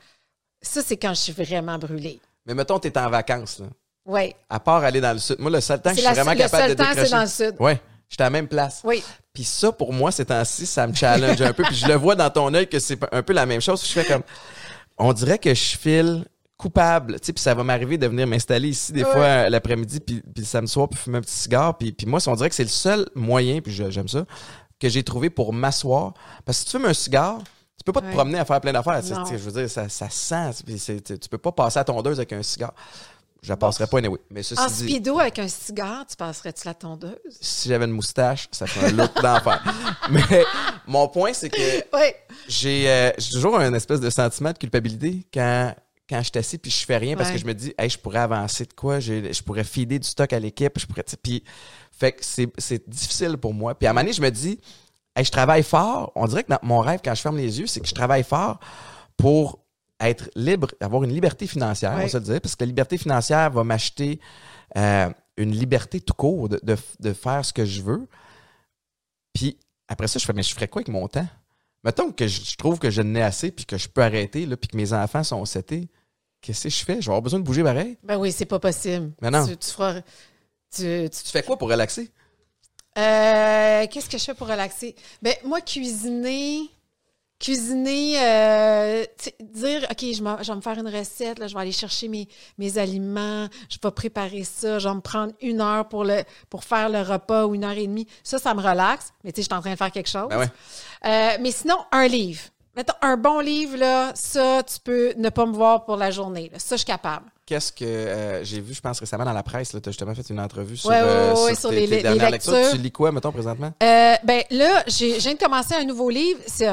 Ça, c'est quand je suis vraiment brûlée. Mais mettons, t'es en vacances, là. Oui. À part aller dans le sud. Moi, le seul temps que je C'est suis la- vraiment le capable seul de temps, décrocher. c'est dans le sud. Ouais, j'étais à la même place. Oui. Puis ça, pour moi, ces temps-ci, ça me challenge un peu. Puis je le vois dans ton œil que c'est un peu la même chose. Je fais comme, on dirait que je file coupable. Tu sais, puis ça va m'arriver de venir m'installer ici des Ouais. fois l'après-midi, puis, puis le samedi soir, puis fumer un petit cigare. Puis, puis moi, on dirait que c'est le seul moyen, puis j'aime ça, que j'ai trouvé pour m'asseoir. Parce que si tu fumes un cigare, tu peux pas te promener à faire plein d'affaires. Tu sais, Je veux dire, ça, ça sent. tu tu peux pas passer à tondeuse avec un cigare. Je la passerais pas anyway. Mais ceci En dit, speedo avec un cigare, tu passerais-tu la tondeuse? si j'avais une moustache, ça ferait un look d'enfer. Mais mon point, c'est que Oui. j'ai euh, j'ai toujours un espèce de sentiment de culpabilité quand quand je suis assis puis je fais rien parce Ouais. que je me dis hey, je pourrais avancer de quoi? J'ai- je pourrais filer du stock à l'équipe je pourrais puis fait que c'est c'est difficile pour moi puis à un moment donné je me dis hey, je travaille fort on dirait que dans mon rêve quand je ferme les yeux c'est que je travaille fort pour être libre avoir une liberté financière on va se le dire parce que la liberté financière va m'acheter euh, une liberté tout court de, de, de faire ce que je veux puis après ça, je fais, mais je ferais quoi avec mon temps? Mettons que je, je trouve que je n'ai assez, puis que je peux arrêter, là, puis que mes enfants sont setés. Qu'est-ce que je fais? Je vais avoir besoin de bouger pareil? Ben oui, c'est pas possible. Mais non. Tu, tu feras. Tu, tu- Tu fais quoi pour relaxer? Euh, Qu'est-ce que je fais pour relaxer? Ben, moi, cuisiner. Cuisiner, euh, dire, OK, je, vais me faire une recette, là, je vais aller chercher mes, mes aliments, je vais préparer ça, je vais me prendre une heure pour, le, pour faire le repas ou une heure et demie. Ça, ça me relaxe, mais tu sais, je suis en train de faire quelque chose. Ben ouais. Euh, mais sinon, un livre. Mettons, un bon livre, là, ça, tu peux ne pas me voir pour la journée. là. Ça, je suis capable. Qu'est-ce que euh, j'ai vu, je pense, récemment dans la presse, tu as justement fait une entrevue sur, Ouais, ouais, euh, ouais, sur sur tes, les- tes les dernières lectures. lectures. Tu lis quoi, mettons, présentement? Euh, ben là, j'ai, je viens de commencer un nouveau livre. C'est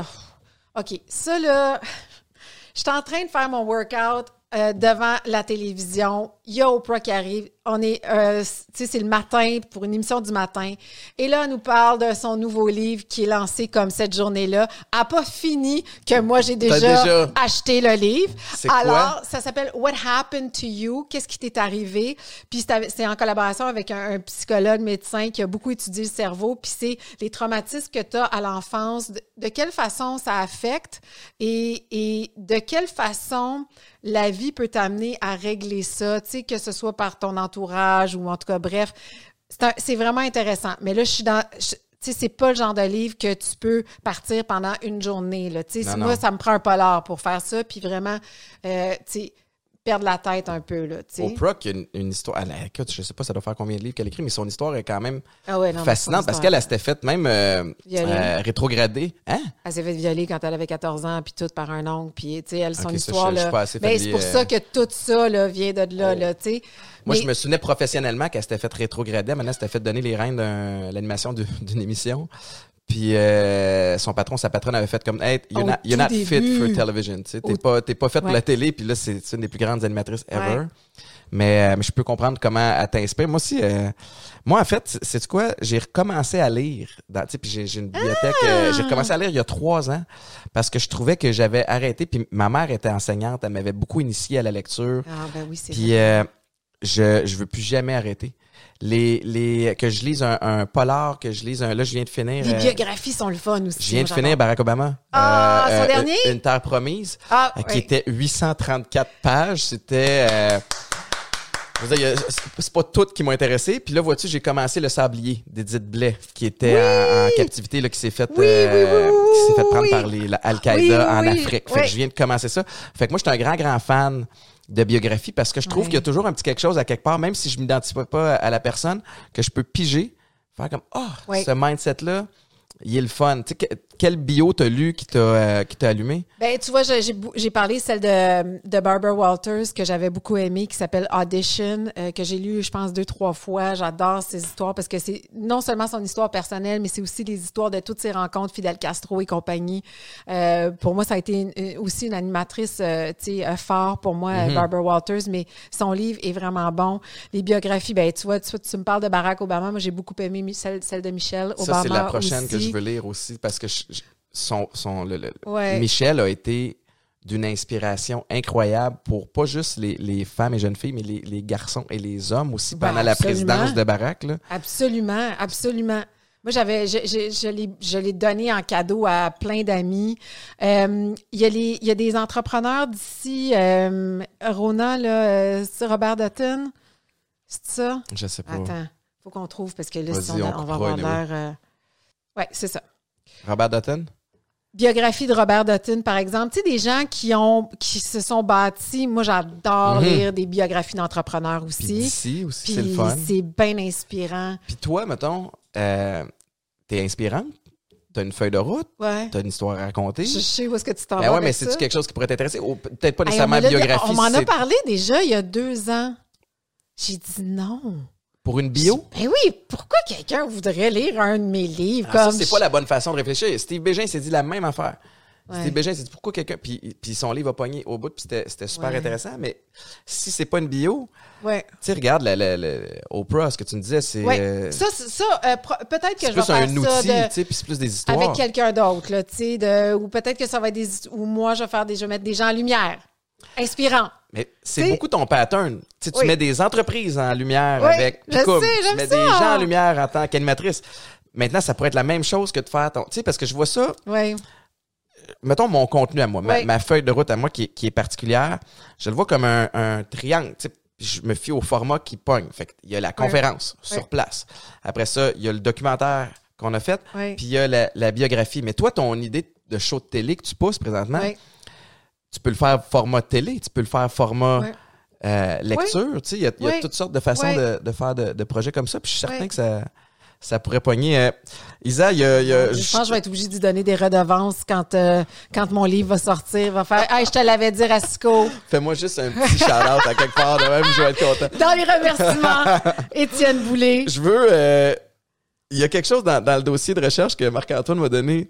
OK. Ça là, je suis en train de faire mon workout euh, devant la télévision. Il y a Oprah qui arrive. On est, euh, tu sais, c'est le matin pour une émission du matin. Et là, elle nous parle de son nouveau livre qui est lancé comme cette journée-là. N'a pas fini que moi j'ai déjà, déjà- acheté le livre. Quoi? Alors, ça s'appelle What Happened to You? Qu'est-ce qui t'est arrivé? Puis c'est en collaboration avec un, un psychologue médecin qui a beaucoup étudié le cerveau. Puis c'est les traumatismes que tu as à l'enfance, de, de quelle façon ça affecte et, et de quelle façon la vie peut t'amener à régler ça, tu sais, que ce soit par ton entourage ou en tout cas, bref. C'est vraiment intéressant. Mais là, je suis dans. je- tu sais, c'est pas le genre de livre que tu peux partir pendant une journée. Là. Tu sais, moi, non. ça me prend un polar pour faire ça, puis vraiment, euh, tu sais, perdre la tête un peu. Là. Oprah, qui a une, une histoire. Elle, écoute, je sais pas, ça doit faire combien de livres qu'elle écrit, mais son histoire est quand même Ah ouais, non, mais fascinante parce qu'elle elle s'était faite même euh, euh, rétrogradée. Hein? Elle s'est fait violer quand elle avait 14 ans, puis tout par un oncle, puis tu sais, elle, son Ok, ça, histoire, Ben, c'est pour familier, ça euh. que tout ça, là, vient de là, Oh. là. Moi, Mais- je me souvenais professionnellement qu'elle s'était fait rétrograder. Maintenant, elle s'était fait donner les rênes de l'animation d'une émission. Puis euh, son patron, sa patronne avait fait comme Hey, you're not, you're not fit for television. Tu sais, t'es Au- pas, t'es pas faite pour la télé. Puis là, c'est une des plus grandes animatrices ever. Ouais. Mais, euh, mais je peux comprendre comment elle t'inspire. Moi aussi, euh, moi, en fait, c'est quoi? J'ai recommencé à lire. Dans, tu sais, puis j'ai j'ai une bibliothèque. euh, j'ai recommencé à lire il y a trois ans parce que je trouvais que j'avais arrêté. Puis ma mère était enseignante. Elle m'avait beaucoup initié à la lecture. Ah, ben oui, c'est Puis euh, je je veux plus jamais arrêter. Les les que je lise un, un polar, que je lise un là je viens de finir. Les euh, biographies sont le fun aussi. je viens de finir. Barack Obama. Euh, Ah, son dernier? Une, terre promise, Ah, euh, qui était 834 pages. C'était. euh, c'est- pas toutes qui m'ont intéressé. Puis là, vois-tu, j'ai commencé Le Sablier d'Edith Blais, qui était en, en captivité, là, qui s'est fait, Oui, euh, oui, qui s'est fait prendre par les, Al-Qaïda en. Afrique. Fait que je viens de commencer ça. Fait que moi, je suis un grand, grand fan de biographie parce que je trouve Ouais. qu'il y a toujours un petit quelque chose à quelque part, même si je m'identifie pas à la personne, que je peux piger, faire comme, ah, Ouais. ce mindset-là, il est le fun. Tu sais, que- quel bio t'as lu qui t'a euh, qui t'a allumé? Ben, tu vois, j'ai- j'ai parlé celle de, de Barbara Walters que j'avais beaucoup aimée, qui s'appelle Audition, euh, que j'ai lu, je pense, deux, trois fois. J'adore ces histoires parce que c'est non seulement son histoire personnelle, mais c'est aussi les histoires de toutes ses rencontres, Fidel Castro et compagnie. Euh, pour moi, ça a été une- une- aussi une animatrice, euh, tu sais, euh, fort pour moi, euh, Barbara Walters, mais son livre est vraiment bon. Les biographies, ben, tu vois, tu, tu me parles de Barack Obama. Moi, j'ai beaucoup aimé celle, celle de Michelle Obama. Ça, c'est la prochaine que je veux lire aussi parce que je- son, son, le- le- Ouais. Michel a été d'une inspiration incroyable pour pas juste les, les femmes et jeunes filles, mais les, les garçons et les hommes aussi Ben, pendant la présidence de Barack. Là. Absolument, absolument. Moi, j'avais, je, je, je l'ai, donné en cadeau à plein d'amis. Euh, Il y, a les- il y a des entrepreneurs d'ici. euh, Rona, là, euh, c'est Robert Dutton? C'est ça? Je sais pas. Attends, faut qu'on trouve parce que là, sinon, on, on on va avoir l'air. euh, Ouais, c'est ça. Robert Dutton? Biographie de Robert Dutton, par exemple. Tu sais, des gens qui ont qui se sont bâtis. Moi, j'adore Mhm. lire des biographies d'entrepreneurs Puis aussi. aussi, c'est le fun. c'est bien inspirant. Puis toi, mettons, euh, t'es inspirante, t'as une feuille de route, Ouais. t'as une histoire à raconter? Je sais où est-ce que tu t'en Ben vas ouais, mais ça. c'est-tu quelque chose qui pourrait t'intéresser? Peut-être pas Hey, nécessairement on biographie. On m'en a c'est parlé déjà il y a deux ans. J'ai dit non. Pour une bio? Ben oui, pourquoi quelqu'un voudrait lire un de mes livres Ah, comme ça, c'est pas la bonne façon de réfléchir. Steve Bégin s'est dit la même affaire. Ouais. Steve Bégin s'est dit pourquoi quelqu'un. Puis, puis son livre a pogné au bout, puis c'était, c'était super Ouais. intéressant. Mais si c'est pas une bio, Ouais. tu sais, regarde, la, la- la- Oprah, ce que tu me disais, c'est. Ouais. euh, Ça, c'est- ça euh, pro- peut-être que c'est je vais plus faire un ça outil, de- tu sais, puis c'est plus des histoires. avec quelqu'un d'autre, là, tu sais, de- ou peut-être que ça va être des, ou moi je vais faire des, je vais mettre des gens en lumière, inspirants. Mais c'est T'sais- beaucoup ton pattern. Tu sais, tu Oui. mets des entreprises en lumière Oui, avec. je Picoum. sais, tu mets ça. des gens en lumière en tant qu'animatrice. Maintenant, ça pourrait être la même chose que de faire ton. Tu sais, parce que je vois ça, Oui. mettons mon contenu à moi, ma, feuille de route à moi qui est, qui est particulière, je le vois comme un, un triangle. tu sais, puis Je me fie au format qui pogne. Fait il y a la conférence sur place. Après ça, il y a le documentaire qu'on a fait, Oui. puis il y a la, la biographie. Mais toi, ton idée de show de télé que tu pousses présentement, Oui. Tu peux le faire format télé, tu peux le faire format Ouais. euh, lecture. Tu sais, il y a, il y a toutes sortes de façons de, de faire de, de projets comme ça. Puis je suis certain que ça, ça pourrait pogner. Euh, Isa, il y a. il y a- je pense que je vais être obligée de lui donner des redevances quand, euh, quand mon livre va sortir. Va faire Hey, je te l'avais dit, Rasco. Fais-moi juste un petit shout-out à quelque part de même, je vais être content. Dans les remerciements, Étienne Boulay. Je veux. euh, Il y a quelque chose dans, dans le dossier de recherche que Marc-Antoine m'a donné.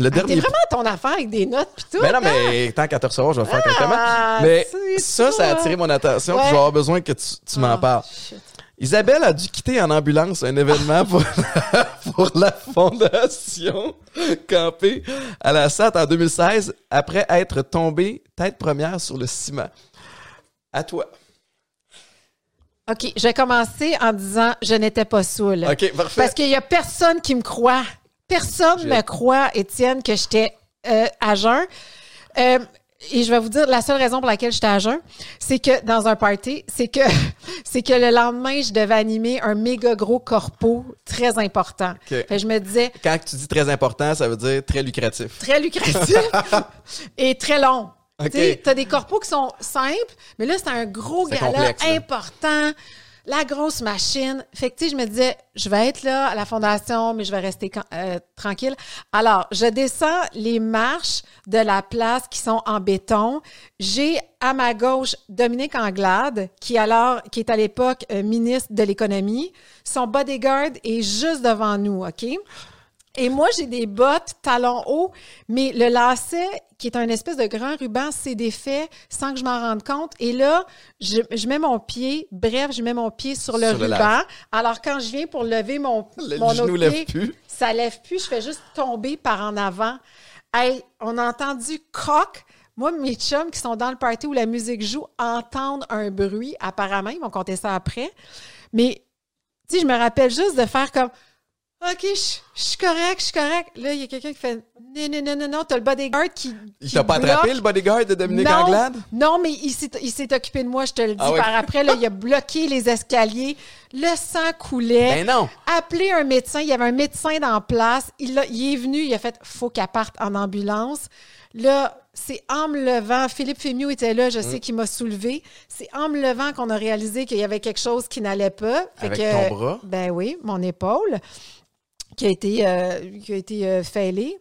Le Ah, T'es vraiment ton affaire avec des notes pis tout. Mais non, hein? mais tant qu'à te recevoir, je vais faire. Ah, Mais ça, ça a attiré mon attention. Ouais. Je vais avoir besoin que tu, tu m'en Ah, parles. shit. Isabelle a dû quitter en ambulance un événement pour, pour la fondation Campé à la SAT en 2016 après être tombée tête première sur le ciment. À toi. OK, je vais commencer en disant je n'étais pas saoule. OK, parfait. Parce qu'il n'y a personne qui me croit. Personne Je- ne me croit, Étienne, que j'étais euh, à jeun. Euh, et je vais vous dire, la seule raison pour laquelle j'étais à jeun, c'est que dans un party, c'est que c'est que le lendemain, je devais animer un méga gros corpo très important. Fait que je me disais, Quand tu dis très important, ça veut dire très lucratif. très lucratif et très long. OK. Tu as des corpos qui sont simples, mais là, c'est un gros gala complexe, important. La grosse machine. Fait que, tu sais, je me disais, je vais être là à la fondation, mais je vais rester euh, tranquille. Alors, je descends les marches de la place qui sont en béton. J'ai à ma gauche Dominique Anglade, qui, alors, qui est à l'époque euh, ministre de l'économie. Son bodyguard est juste devant nous, OK? Et moi, j'ai des bottes talons hauts, mais le lacet, qui est un espèce de grand ruban, s'est défait sans que je m'en rende compte. Et là, je, je mets mon pied, bref, je mets mon pied sur le Sur ruban. Alors, quand je viens pour lever mon, Le mon genou autre lève pied, plus. ça lève plus. Je fais juste tomber par en avant. Hey, on a entendu coq. Moi, mes chums qui sont dans le party où la musique joue entendent un bruit, apparemment. Ils vont compter ça après. Mais, tu sais, je me rappelle juste de faire comme OK, je suis correct, je suis correct. Là, il y a quelqu'un qui fait Non, non, non, non, non, t'as le bodyguard qui. Il t'a pas attrapé, le bodyguard de Dominique non, Anglade? Non, mais il s'est, il s'est occupé de moi, je te le dis. Ah ouais. Par après, là, il a bloqué les escaliers. Le sang coulait. Ben non. Appelé un médecin. Il y avait un médecin dans place. Il, a- il est venu. Il a fait faut qu'elle parte en ambulance. Là, c'est en me levant. Philippe Fémieux était là. Je Mm. sais qu'il m'a soulevé. C'est en me levant qu'on a réalisé qu'il y avait quelque chose qui n'allait pas. Fait Avec que- ton bras? Ben oui, mon épaule qui a été, euh, qui a été euh, fêlée.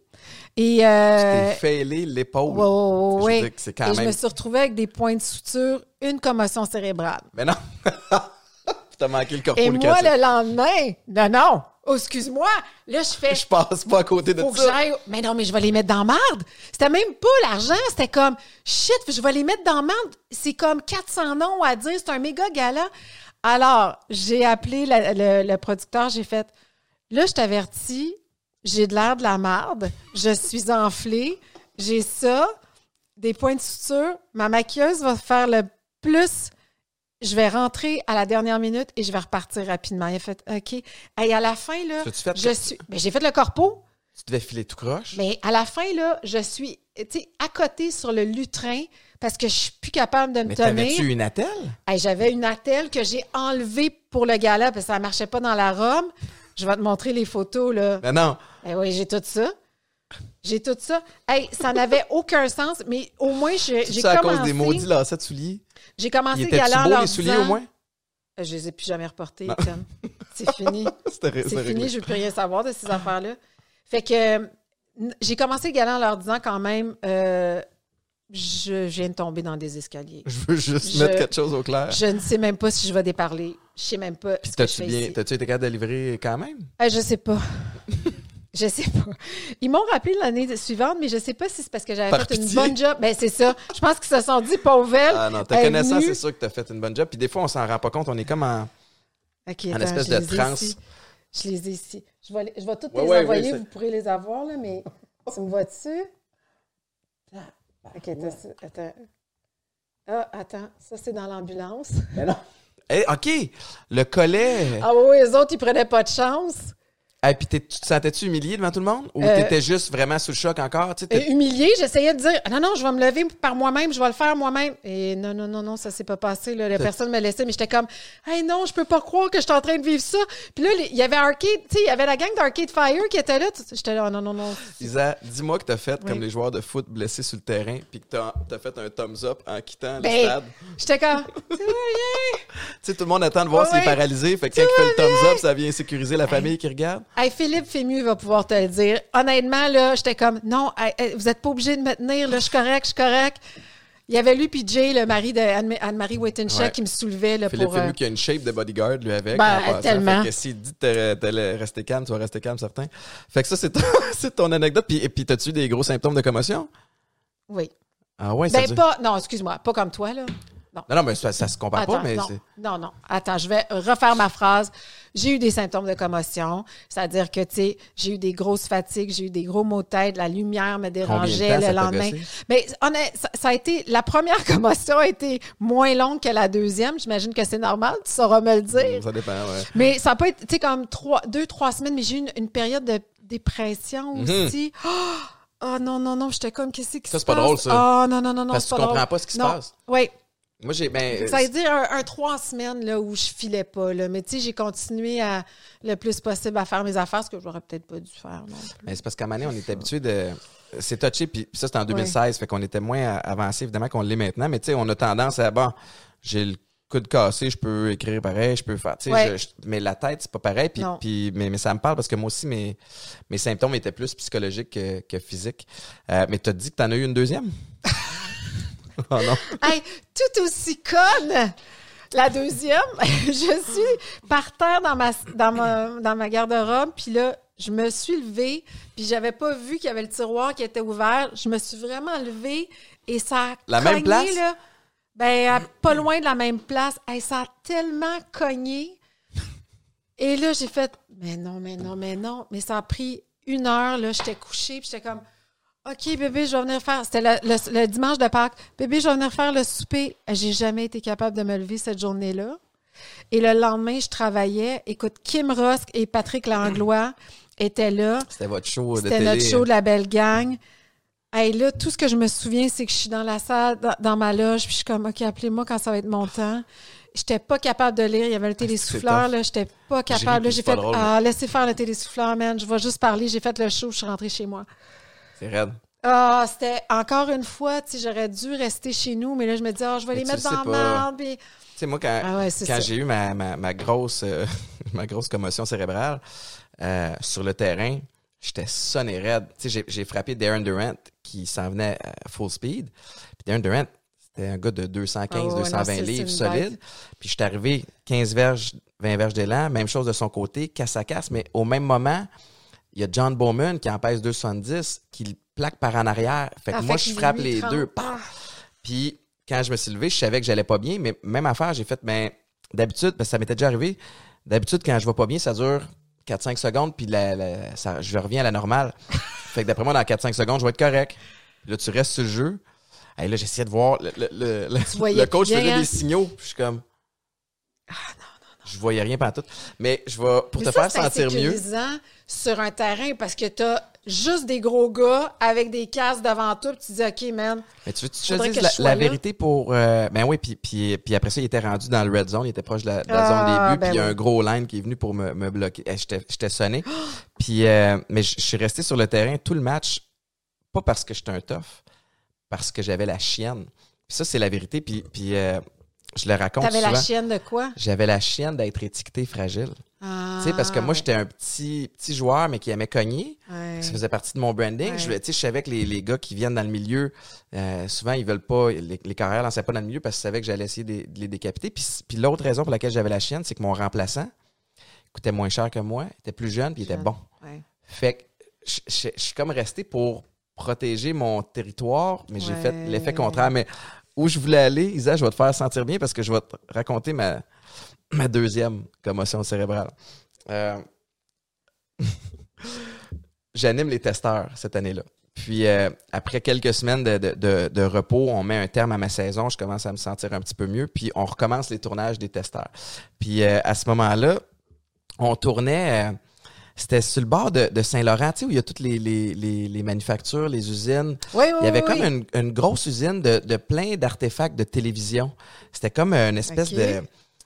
Et. euh, failé l'épaule. Ouais, ouais, Je veux ouais. dire que c'est quand Et je me suis retrouvée avec des points de suture, une commotion cérébrale. Mais non. T'as manqué le corpo Et moi, le lendemain, non, non, oh, excuse-moi, là, je fais, Je passe pas à côté de ça. mais non, mais je vais les mettre dans marde. C'était même pas l'argent, c'était comme, shit, je vais les mettre dans marde. C'est comme 400 noms à dire, c'est un méga gala. Alors, j'ai appelé la- le, le producteur, j'ai fait, là, je t'avertis, j'ai de l'air de la marde, je suis enflée, j'ai ça, des points de suture, ma maquilleuse va faire le plus je vais rentrer à la dernière minute et je vais repartir rapidement. Il a fait OK. Et à la fin, là, fait je suis. Ben, j'ai fait le corpo, Tu devais filer tout croche? mais à la fin, là, je suis tu à côté sur le lutrin parce que je suis plus capable de me Mais tenir. t'avais-tu une attelle? Hey, J'avais une attelle que j'ai enlevée pour le gala parce que ça marchait pas dans la robe. Je vais te montrer les photos, là. Mais non. Eh oui, j'ai tout ça. J'ai tout ça. Hey, ça n'avait aucun sens, mais au moins, j'ai j'ai C'est à commencé. cause des maudits lacets de souliers? J'ai commencé Ils le étaient gala en beaux, leur les souliers, disant- au moins? Euh, Je les ai plus jamais reportés. Étienne. C'est fini. C'est réglé. fini, je veux plus rien savoir de ces affaires-là. Fait que j'ai commencé le gala en leur disant quand même euh, je viens de tomber dans des escaliers. Je veux juste Je- mettre quelque chose au clair. Je ne sais même pas si je vais déparler. Je sais même pas Puis t'as-tu bien, t'as-tu été capable de livrer quand même? Euh, je sais pas. je sais pas. Ils m'ont rappelé l'année suivante, mais je sais pas si c'est parce que j'avais Par fait une bonne job. Ben c'est ça. Je pense qu'ils se sont dit pauvre elle. Ah non, connaissant, venue. c'est sûr que t'as fait une bonne job. Puis des fois, on s'en rend pas compte. On est comme en. OK, En attends, espèce de transe. Je les ai ici. Je vais, je vais toutes Ouais, les ouais, envoyer, ouais, vous pourrez les avoir, là, mais tu me vois-tu? OK, attends. Ah, attends, ça c'est dans l'ambulance. Eh, OK, le collet. Ah oui, les autres, ils prenaient pas de chance. Et puis t'es- tu te sentais-tu humilié devant tout le monde? Ou Euh, t'étais juste vraiment sous le choc encore? Euh, humiliée, j'essayais de dire non, non, je vais me lever par moi-même, je vais le faire moi-même. Et non, non, non, non, ça s'est pas passé. Là. La personne me laissait, mais j'étais comme Hey non, je peux pas croire que je suis en train de vivre ça. Puis là, il y avait Arcade, tu sais, il y avait la gang d'Arcade Fire qui était là. J'étais là, oh, non, non, non. Isa, dis-moi que t'as fait Oui. comme les joueurs de foot blessés sur le terrain, puis que t'as as fait un thumbs up en quittant le Ben, stade. J'étais comme Tu sais, tout le monde attend de voir Ouais, s'il est paralysé. Fait que quand il fait le thumbs up, ça vient sécuriser la famille qui regarde. Hey, Philippe Fému va pouvoir te le dire. Honnêtement, là, j'étais comme, non, hey, vous n'êtes pas obligé de me tenir, là, je suis correct, je suis correct. Il y avait lui puis Jay, le mari de Anne- Anne-Marie Wittencheck, Ouais. qui me soulevait là, Philippe pour... euh, Fému qui a une shape de bodyguard, lui, avec. Ben, en tellement. Fait que s'il dit que t'allais rester calme, tu vas rester calme, certain. Fait que ça, c'est ton, c'est ton anecdote. Puis, et puis, t'as-tu des gros symptômes de commotion? Oui. Ah ouais, ça Ben, dure- pas... Non, excuse-moi, pas comme toi, là. Non. Non, non, mais ça, ça se compare Attends, pas, mais non, non, non. Attends, je vais refaire ma phrase. J'ai eu des symptômes de commotion, c'est-à-dire que, tu sais, j'ai eu des grosses fatigues, j'ai eu des gros maux de tête, la lumière me Combien de dérangeait temps le ça lendemain. gossé? Mais honnête, ça, ça a été, la première commotion a été moins longue que la deuxième. J'imagine que c'est normal, tu sauras me le dire. Ça dépend, ouais. Mais ça peut être, tu sais, comme trois, deux, trois semaines, mais j'ai eu une, une période de dépression Mhm. aussi. Oh, non, non, non, j'étais comme, qu'est-ce qui Ça, se c'est pas passe? drôle, ça. Oh, non, non, non, non, Parce que tu pas comprends drôle. pas ce qui se passe. Oui, Moi, j'ai... Ben, ça veut dire un, un trois semaines là, où je filais pas. Là. Mais tu sais, j'ai continué à, le plus possible à faire mes affaires, ce que j'aurais peut-être pas dû faire non. Mais c'est parce qu'à un moment donné, on est habitué de. C'est touché, puis ça, c'était en 2016, fait qu'on était moins avancé, évidemment, qu'on l'est maintenant. Mais tu sais, on a tendance à, bon, j'ai le coude cassé, je peux écrire pareil, je peux faire, tu sais, Ouais. je- je- mais la tête, c'est pas pareil. Puis, Non. puis, mais, mais ça me parle parce que moi aussi, mes, mes symptômes étaient plus psychologiques que, que physiques. Euh, mais t'as dit que t'en as eu une deuxième? oh non. Hey, tout aussi conne! La deuxième, je suis par terre dans ma, dans ma, dans ma garde-robe, puis là, je me suis levée, puis j'avais pas vu qu'il y avait le tiroir qui était ouvert. Je me suis vraiment levée et ça a La même cogné, place? là. Ben, à- pas loin de la même place. Hey, ça a tellement cogné. Et là, j'ai fait, mais non, mais non, mais non. Mais ça a pris une heure, là. J'étais couchée, puis j'étais comme, OK, bébé, je vais venir faire. C'était le, le- le dimanche de Pâques. Bébé, je vais venir faire le souper. J'ai jamais été capable de me lever cette journée-là. Et le lendemain, je travaillais. Écoute, Kim Rusk et Patrick Langlois étaient là. C'était votre show de C'était notre show de la belle gang. Hey, là, tout ce que je me souviens, c'est que je suis dans la salle, dans, dans ma loge, puis je suis comme, OK, appelez-moi quand ça va être mon temps. J'étais pas capable de lire. Il y avait le télésouffleur, tough. là. J'étais pas capable. J'ai fait, ah, laissez faire le télésouffleur, man. Je vais juste parler. J'ai fait le show, je suis rentrée chez moi. C'est raide. Ah, c'était encore une fois, tu sais, j'aurais dû rester chez nous, mais là, je me dis, ah, je vais Mais les mettre dans la merde. puis- Tu sais, moi, quand, Ah ouais, quand j'ai eu ma, ma, ma grosse, euh, ma grosse commotion cérébrale euh, sur le terrain, j'étais sonné raide. Tu sais, j'ai- frappé Darren Durant qui s'en venait à full speed. Puis Darren Durant, c'était un gars de 215, Ah ouais, non, 220 c'est- c'est livres solide. Puis je suis arrivé 15 verges, 20 verges d'élan, même chose de son côté, casse à casse, mais au même moment, il y a John Bowman qui en pèse 270, qui le plaque par en arrière. Fait que Ah, moi, fait je frappe les deux. Paf! Puis quand je me suis levé, je savais que j'allais pas bien, mais même affaire, j'ai fait, ben, d'habitude, parce que ça m'était déjà arrivé, d'habitude, quand je vais pas bien, ça dure 4-5 secondes, puis la, la- ça, je reviens à la normale. fait que d'après moi, dans 4-5 secondes, je vais être correct. Là, tu restes sur le jeu. Et là, j'essayais de voir, le, le, le- le- coach bien, faisait hein? des signaux, puis je suis comme... Je voyais rien tout. Mais je vais, pour Mais te ça, faire sentir mieux, sur un terrain parce que t'as juste des gros gars avec des casques devant toi, puis tu dis, OK, man, Mais tu veux que tu te dises la, la vérité pour. euh, ben oui, puis, puis, puis après ça, il était rendu dans le red zone, il était proche de la, de la Ah, zone des buts, ben puis il y a oui. un gros line qui est venu pour me, me bloquer. Eh, J'étais j'étais sonné. puis, euh, mais je je suis resté sur le terrain tout le match, pas parce que j'étais un tough, parce que j'avais la chienne. Puis ça, c'est la vérité, puis, puis euh, je le raconte t'avais la chienne de quoi? J'avais la chienne d'être étiqueté fragile. Ah, tu sais, parce que moi, j'étais un petit, petit joueur, mais qui aimait cogner. Ouais. Ça faisait partie de mon branding. Ouais. Je, tu sais, je savais que les, les gars qui viennent dans le milieu, euh, souvent, ils veulent pas, les, les carrières lançaient pas dans le milieu parce qu'ils savaient que j'allais essayer de, de les décapiter. Puis, puis l'autre raison pour laquelle j'avais la chienne, c'est que mon remplaçant coûtait moins cher que moi, était plus jeune, puis il était bon. Ouais. Fait que je, je- je suis comme resté pour protéger mon territoire, mais j'ai fait l'effet contraire. Mais où je voulais aller, Isa, je vais te faire sentir bien parce que je vais te raconter ma, ma deuxième commotion cérébrale. Euh, J'anime les testeurs cette année-là. Puis euh, après quelques semaines de, de- de- repos, on met un terme à ma saison. Je commence à me sentir un petit peu mieux. Puis on recommence les tournages des testeurs. Puis euh, à ce moment-là, on tournait. C'était sur le bord de, de Saint-Laurent, tu sais, où il y a toutes les, les, les, les manufactures, les usines. Oui, oui, Il y avait oui, comme une, une grosse usine de, de plein d'artefacts de télévision. C'était comme une espèce de...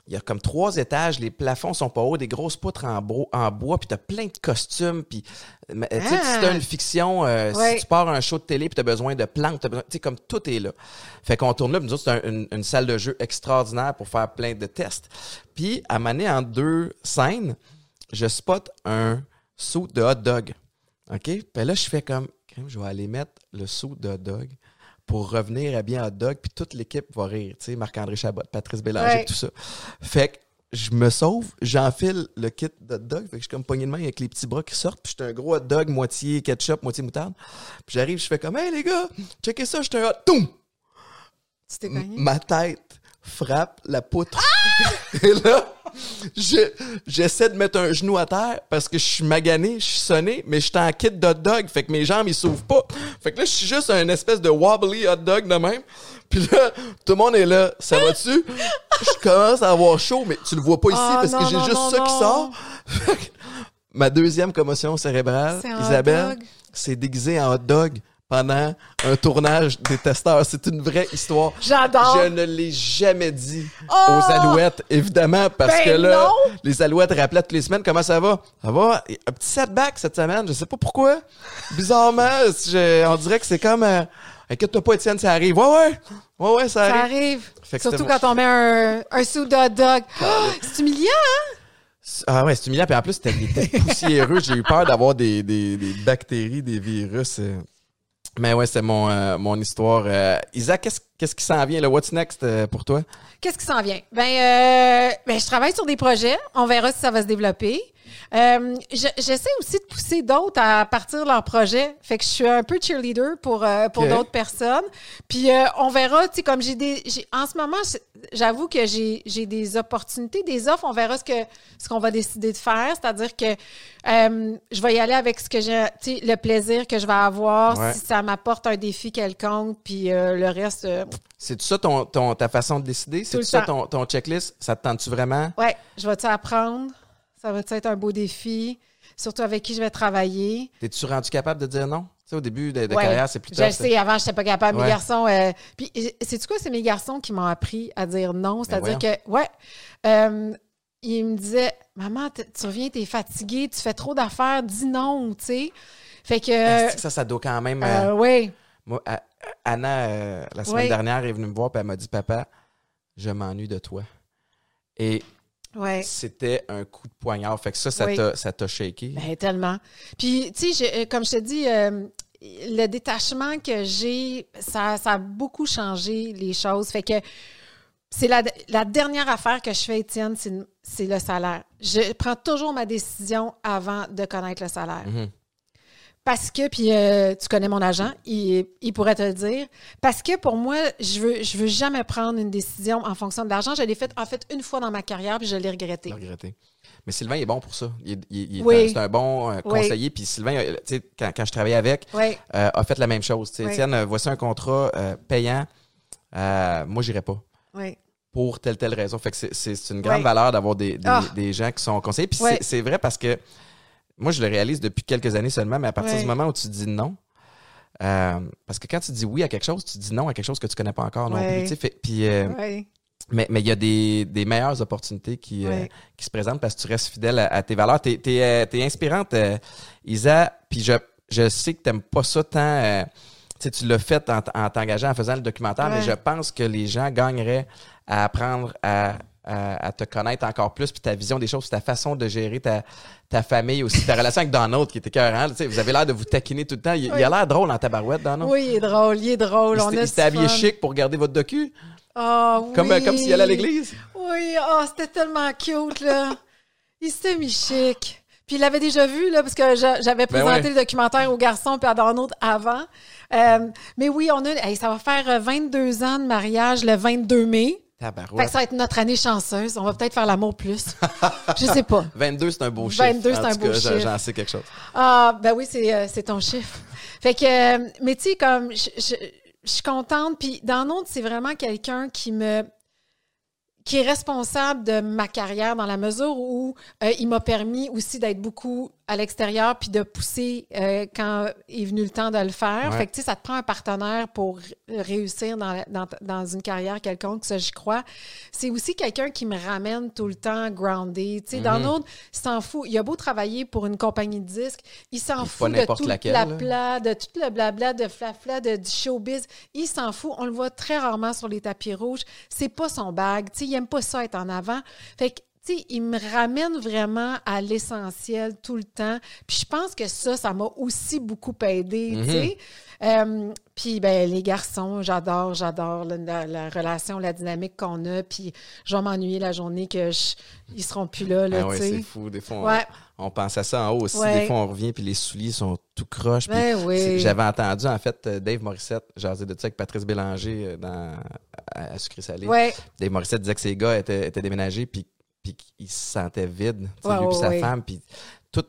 Il y a comme trois étages, les plafonds sont pas hauts, des grosses poutres en, en bois, puis t'as plein de costumes, puis tu sais, Ah. si t'as une fiction, euh, Ouais. si tu pars un show de télé, puis t'as besoin de plantes, t'as besoin- tu sais, comme tout est là. Fait qu'on tourne là, puis nous autres, c'est un- une, une salle de jeu extraordinaire pour faire plein de tests. Puis, à maner en deux scènes, je spot un saut de hot dog. OK? Puis là, je fais comme, Crème, je vais aller mettre le saut de hot dog pour revenir à bien hot dog, puis toute l'équipe va rire. Tu sais, Marc-André Chabot, Patrice Bélanger, Ouais. tout ça. Fait que je me sauve, j'enfile le kit de hot dog, fait que je suis comme pogné de main avec les petits bras qui sortent, puis j'étais un gros hot dog, moitié ketchup, moitié moutarde. Puis j'arrive, je fais comme, hey les gars, checkez ça, j'étais un hot. Toum! Tu t'es ma tête frappe la poutre. Et là, je- j'essaie de mettre un genou à terre parce que je suis magané, je suis sonné, mais je suis en kit d'hot dog, fait que mes jambes, ils s'ouvrent pas. Fait que là, je suis juste un espèce de wobbly hot dog de même. Puis là, tout le monde est là. Ça va-tu? Je commence à avoir chaud, mais tu le vois pas ici Ah, parce non, que j'ai juste non, ça qui sort. Ma deuxième commotion cérébrale, C'est Isabelle, dog. s'est déguisée en hot dog pendant un tournage des testeurs. C'est une vraie histoire. J'adore. Je ne l'ai jamais dit Oh! aux Alouettes, évidemment, parce Ben que là, non! les Alouettes rappelaient toutes les semaines comment ça va. Ça va? Un petit setback cette semaine, je sais pas pourquoi. Bizarrement, je- on dirait que c'est comme... Euh, Inquiète-toi pas, Étienne, ça arrive. Ouais, ouais. Ouais, ouais, ça Ça arrive. arrive. Fait que Surtout quand on met un, un sou de hot dog. C'est humiliant, hein? Ah ouais, c'est humiliant. Puis en plus, c'était c'était poussiéreux. J'ai eu peur d'avoir des, des, des bactéries, des virus. Mais ouais, c'est mon, euh, mon histoire. Euh, Isaac, qu'est-ce qu'est-ce qui s'en vient? Là? What's next euh, pour toi? Qu'est-ce qui s'en vient? Ben, euh, ben, je travaille sur des projets. On verra si ça va se développer. Euh, je- J'essaie aussi de pousser d'autres à partir de leur projet. Fait que je suis un peu cheerleader pour, euh, pour d'autres personnes. Puis euh, on verra, tu sais, comme j'ai des. j'ai- En ce moment, j'avoue que j'ai j'ai des opportunités, des offres. On verra ce que ce qu'on va décider de faire. C'est-à-dire que euh, je vais y aller avec ce que j'ai, tu sais, le plaisir que je vais avoir, Ouais. si ça m'apporte un défi quelconque, puis euh, le reste. C'est ça ton, ton, ta façon de décider? C'est ça ton, ton checklist? Ça te tente-tu vraiment? Ouais, je vais-tu apprendre? Ça va-tu être un beau défi? Surtout avec qui je vais travailler. T'es-tu rendu capable de dire non? Tu sais, au début de, de Ouais. carrière, c'est plus Je tough. le sais, avant, je n'étais pas capable. Ouais. Mes garçons. euh, puis, c'est quoi? C'est mes garçons qui m'ont appris à dire non? C'est-à-dire que, ouais, euh, ils me disaient Maman, tu reviens, tu es fatiguée, tu fais trop d'affaires, dis non, tu sais. Fait que. Ça, ça doit quand même. euh, euh, ouais. Moi, Anna, euh, la semaine Oui. dernière, est venue me voir et elle m'a dit Papa, je m'ennuie de toi. Et Ouais. c'était un coup de poignard. Fait que ça, ça Oui. t'a shaké. Ben, tellement. Puis, tu sais, comme je te dis, euh, le détachement que j'ai, ça, ça a beaucoup changé les choses. Fait que c'est la, la dernière affaire que je fais, Étienne, c'est le salaire. Je prends toujours ma décision avant de connaître le salaire. Mhm. Parce que, puis euh, tu connais mon agent, il, il pourrait te le dire. Parce que pour moi, je veux, je veux jamais prendre une décision en fonction de l'argent. Je l'ai fait en fait une fois dans ma carrière, puis je l'ai regretté. Regretté. Mais Sylvain, il est bon pour ça. Il est- il- Oui. un- C'est un bon euh, Oui. conseiller. Puis Sylvain, euh, tu sais, quand, quand je travaillais avec, Oui, euh, a fait la même chose. Euh, voici un contrat payant. Moi, j'irai pas. oui. pour telle telle raison. Fait que c'est- une grande valeur d'avoir des, des, Ah. des gens qui sont conseillés. Puis c'est vrai parce que moi, je le réalise depuis quelques années seulement, mais à partir Ouais. du moment où tu dis non, euh, parce que quand tu dis oui à quelque chose, tu dis non à quelque chose que tu connais pas encore non Ouais. plus. tu. Fait- euh, mais mais il y a des, des meilleures opportunités qui, euh, qui se présentent parce que tu restes fidèle à, à tes valeurs. T'es es, inspirante, Isa. Puis je, je sais que t'aimes pas ça tant. tu tu l'as fait en, en t'engageant, en faisant le documentaire, mais je pense que les gens gagneraient à apprendre à, à, à te connaître encore plus, puis ta vision des choses, puis ta façon de gérer ta, ta famille aussi, ta relation avec Donald qui était écœurant. Tu sais, vous avez l'air de vous taquiner tout le temps. Il, il a l'air drôle en tabarouette, Donald. Oui, il est drôle, il est drôle. Il on s'était- habillé fun. chic pour garder votre docu, Ah, comme, oui. comme s'il allait à l'église. Oui, ah, c'était tellement cute, là. Il s'était mis chic. Puis il l'avait déjà vu, là, parce que j'a- j'avais Ben présenté ouais. le documentaire aux garçons puis à Donald avant. Euh, mais oui, on a, hey, ça va faire euh, 22 ans de mariage le 22 mai. Fait que ça va être notre année chanceuse. On va peut-être faire l'amour plus. Je sais pas. 22, c'est un beau chiffre. 22, c'est un beau chiffre. J'en sais quelque chose. Ah, ben oui, c'est euh, c'est ton chiffre. Fait que, euh, mais tu sais, comme, je, je- je suis contente. Puis dans notre, c'est vraiment quelqu'un qui me qui est responsable de ma carrière dans la mesure où euh, il m'a permis aussi d'être beaucoup à l'extérieur puis de pousser euh, quand est venu le temps de le faire. Ouais. Fait que, tu sais, ça te prend un partenaire pour réussir dans, la- dans, dans une carrière quelconque, ça, j'y crois. C'est aussi quelqu'un qui me ramène tout le temps groundé. Tu sais, dans Mhm. notre, il s'en fout. Il a beau travailler pour une compagnie de disques, il s'en fout de tout laquelle, le blabla, de tout le blabla, de flafla, de, du showbiz. Il s'en fout. On le voit très rarement sur les tapis rouges. C'est pas son bag. Tu sais, il aime pas ça être en avant. Fait que, tu sais, il me ramène vraiment à l'essentiel tout le temps. Puis je pense que ça, ça m'a aussi beaucoup aidé, tu sais. Euh, puis ben les garçons, j'adore, j'adore la, la- la relation, la dynamique qu'on a. Puis je vais m'ennuyer la journée que je, ils seront plus là, là Ah ouais, tu sais. c'est fou. Des fois, on, Ouais. On pense à ça en haut aussi. Ouais. Des fois, on revient puis les souliers sont tout croches. Ben oui. J'avais entendu, en fait, euh, Dave Morissette, jaser de ça avec Patrice Bélanger euh, dans, à, à Sucré Salé. Ouais. Dave Morissette disait que ses gars étaient, étaient déménagés puis, puis qu'ils se sentaient vides. Ouais, lui puis sa femme. Puis tout.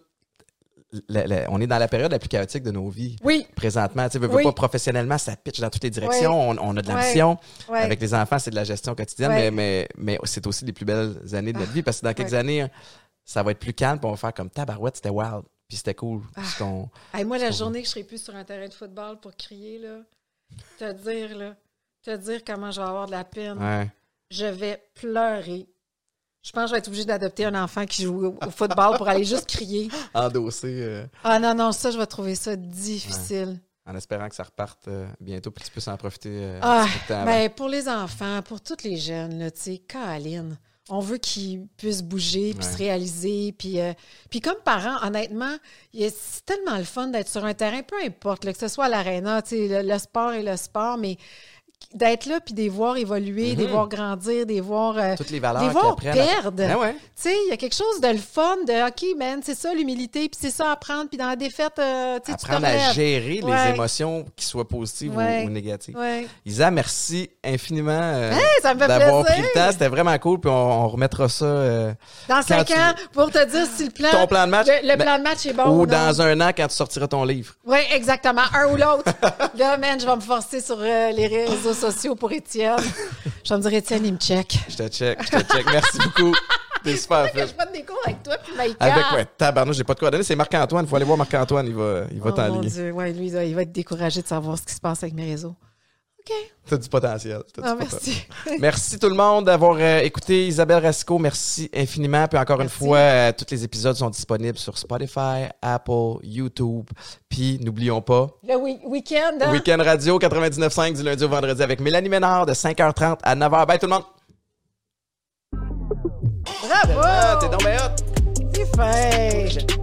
la- la- on est dans la période la plus chaotique de nos vies. Oui. Présentement, tu sais, veux, veux Oui. pas professionnellement, ça pitch dans toutes les directions. On, on a de l'ambition. Ouais. Avec les enfants, c'est de la gestion quotidienne, mais, mais, mais c'est aussi les plus belles années de notre Ah, vie parce que dans quelques années, ça va être plus calme, puis on va faire comme tabarouette, c'était wild, puis c'était cool. Ah. Hey, moi, la journée que je serai plus sur un terrain de football pour crier, là, te dire, là, te dire comment je vais avoir de la peine. ouais. Je vais pleurer. Je pense que je vais être obligée d'adopter un enfant qui joue au, football pour aller juste crier. endosser euh, Ah non, non, ça, je vais trouver ça difficile. en espérant que ça reparte euh, bientôt, puis que tu puisses en profiter euh, Ah, un petit peu de temps avant. Ben, pour les enfants, pour tous les jeunes, là, tu sais, Caroline, on veut qu'ils puissent bouger, puis Ouais. se réaliser. Puis, euh, puis comme parents, honnêtement, c'est tellement le fun d'être sur un terrain, peu importe, là, que ce soit à l'aréna, le sport est le sport, mais d'être là puis de les voir évoluer, de les voir grandir, de les voir, euh, Mhm. Toutes les valeurs les voir à- perdre. Ah ouais. Tu sais, il y a quelque chose de le fun de OK, man, c'est ça l'humilité, puis c'est ça apprendre, puis dans la défaite, euh, tu Apprendre à gérer les émotions, qui soient positives ou- Ouais. ou, négatives. Isa, merci infiniment euh, me fait d'avoir pris le temps. C'était vraiment cool. Puis on, on remettra ça euh, Dans cinq tu- ans, pour te dire si le plan, Ton plan de match, le, le ben, plan de match est bon ou non. dans un an quand tu sortiras ton livre. Oui, exactement. Un ou l'autre. Là, man, je vais me forcer sur euh, les réseaux sociaux pour Étienne. Je vais me dire, Étienne, il me check. Je te check, je te check. Merci beaucoup. T'es super Que je fait. prenne des cours avec toi puis Maïka. Avec ouais, tabarnouche, j'ai pas de quoi donner. C'est Marc-Antoine. Faut aller voir Marc-Antoine. Il va, il va Oh mon. Dieu, ouais, lui, là, il va être découragé de savoir ce qui se passe avec mes réseaux. OK. T'as du potentiel. Du Ah, potentiel. merci. Merci tout le monde d'avoir euh, écouté Isabelle Rasco. Merci infiniment. Puis encore Merci. une fois, euh, tous les épisodes sont disponibles sur Spotify, Apple, YouTube. Puis n'oublions pas, Le week- week-end, hein? Week-end Radio 99.5 du lundi au vendredi avec Mélanie Ménard de 5h30 à 9h. Bye tout le monde. Bravo! Ah, t'es donc bien hot. C'est fin!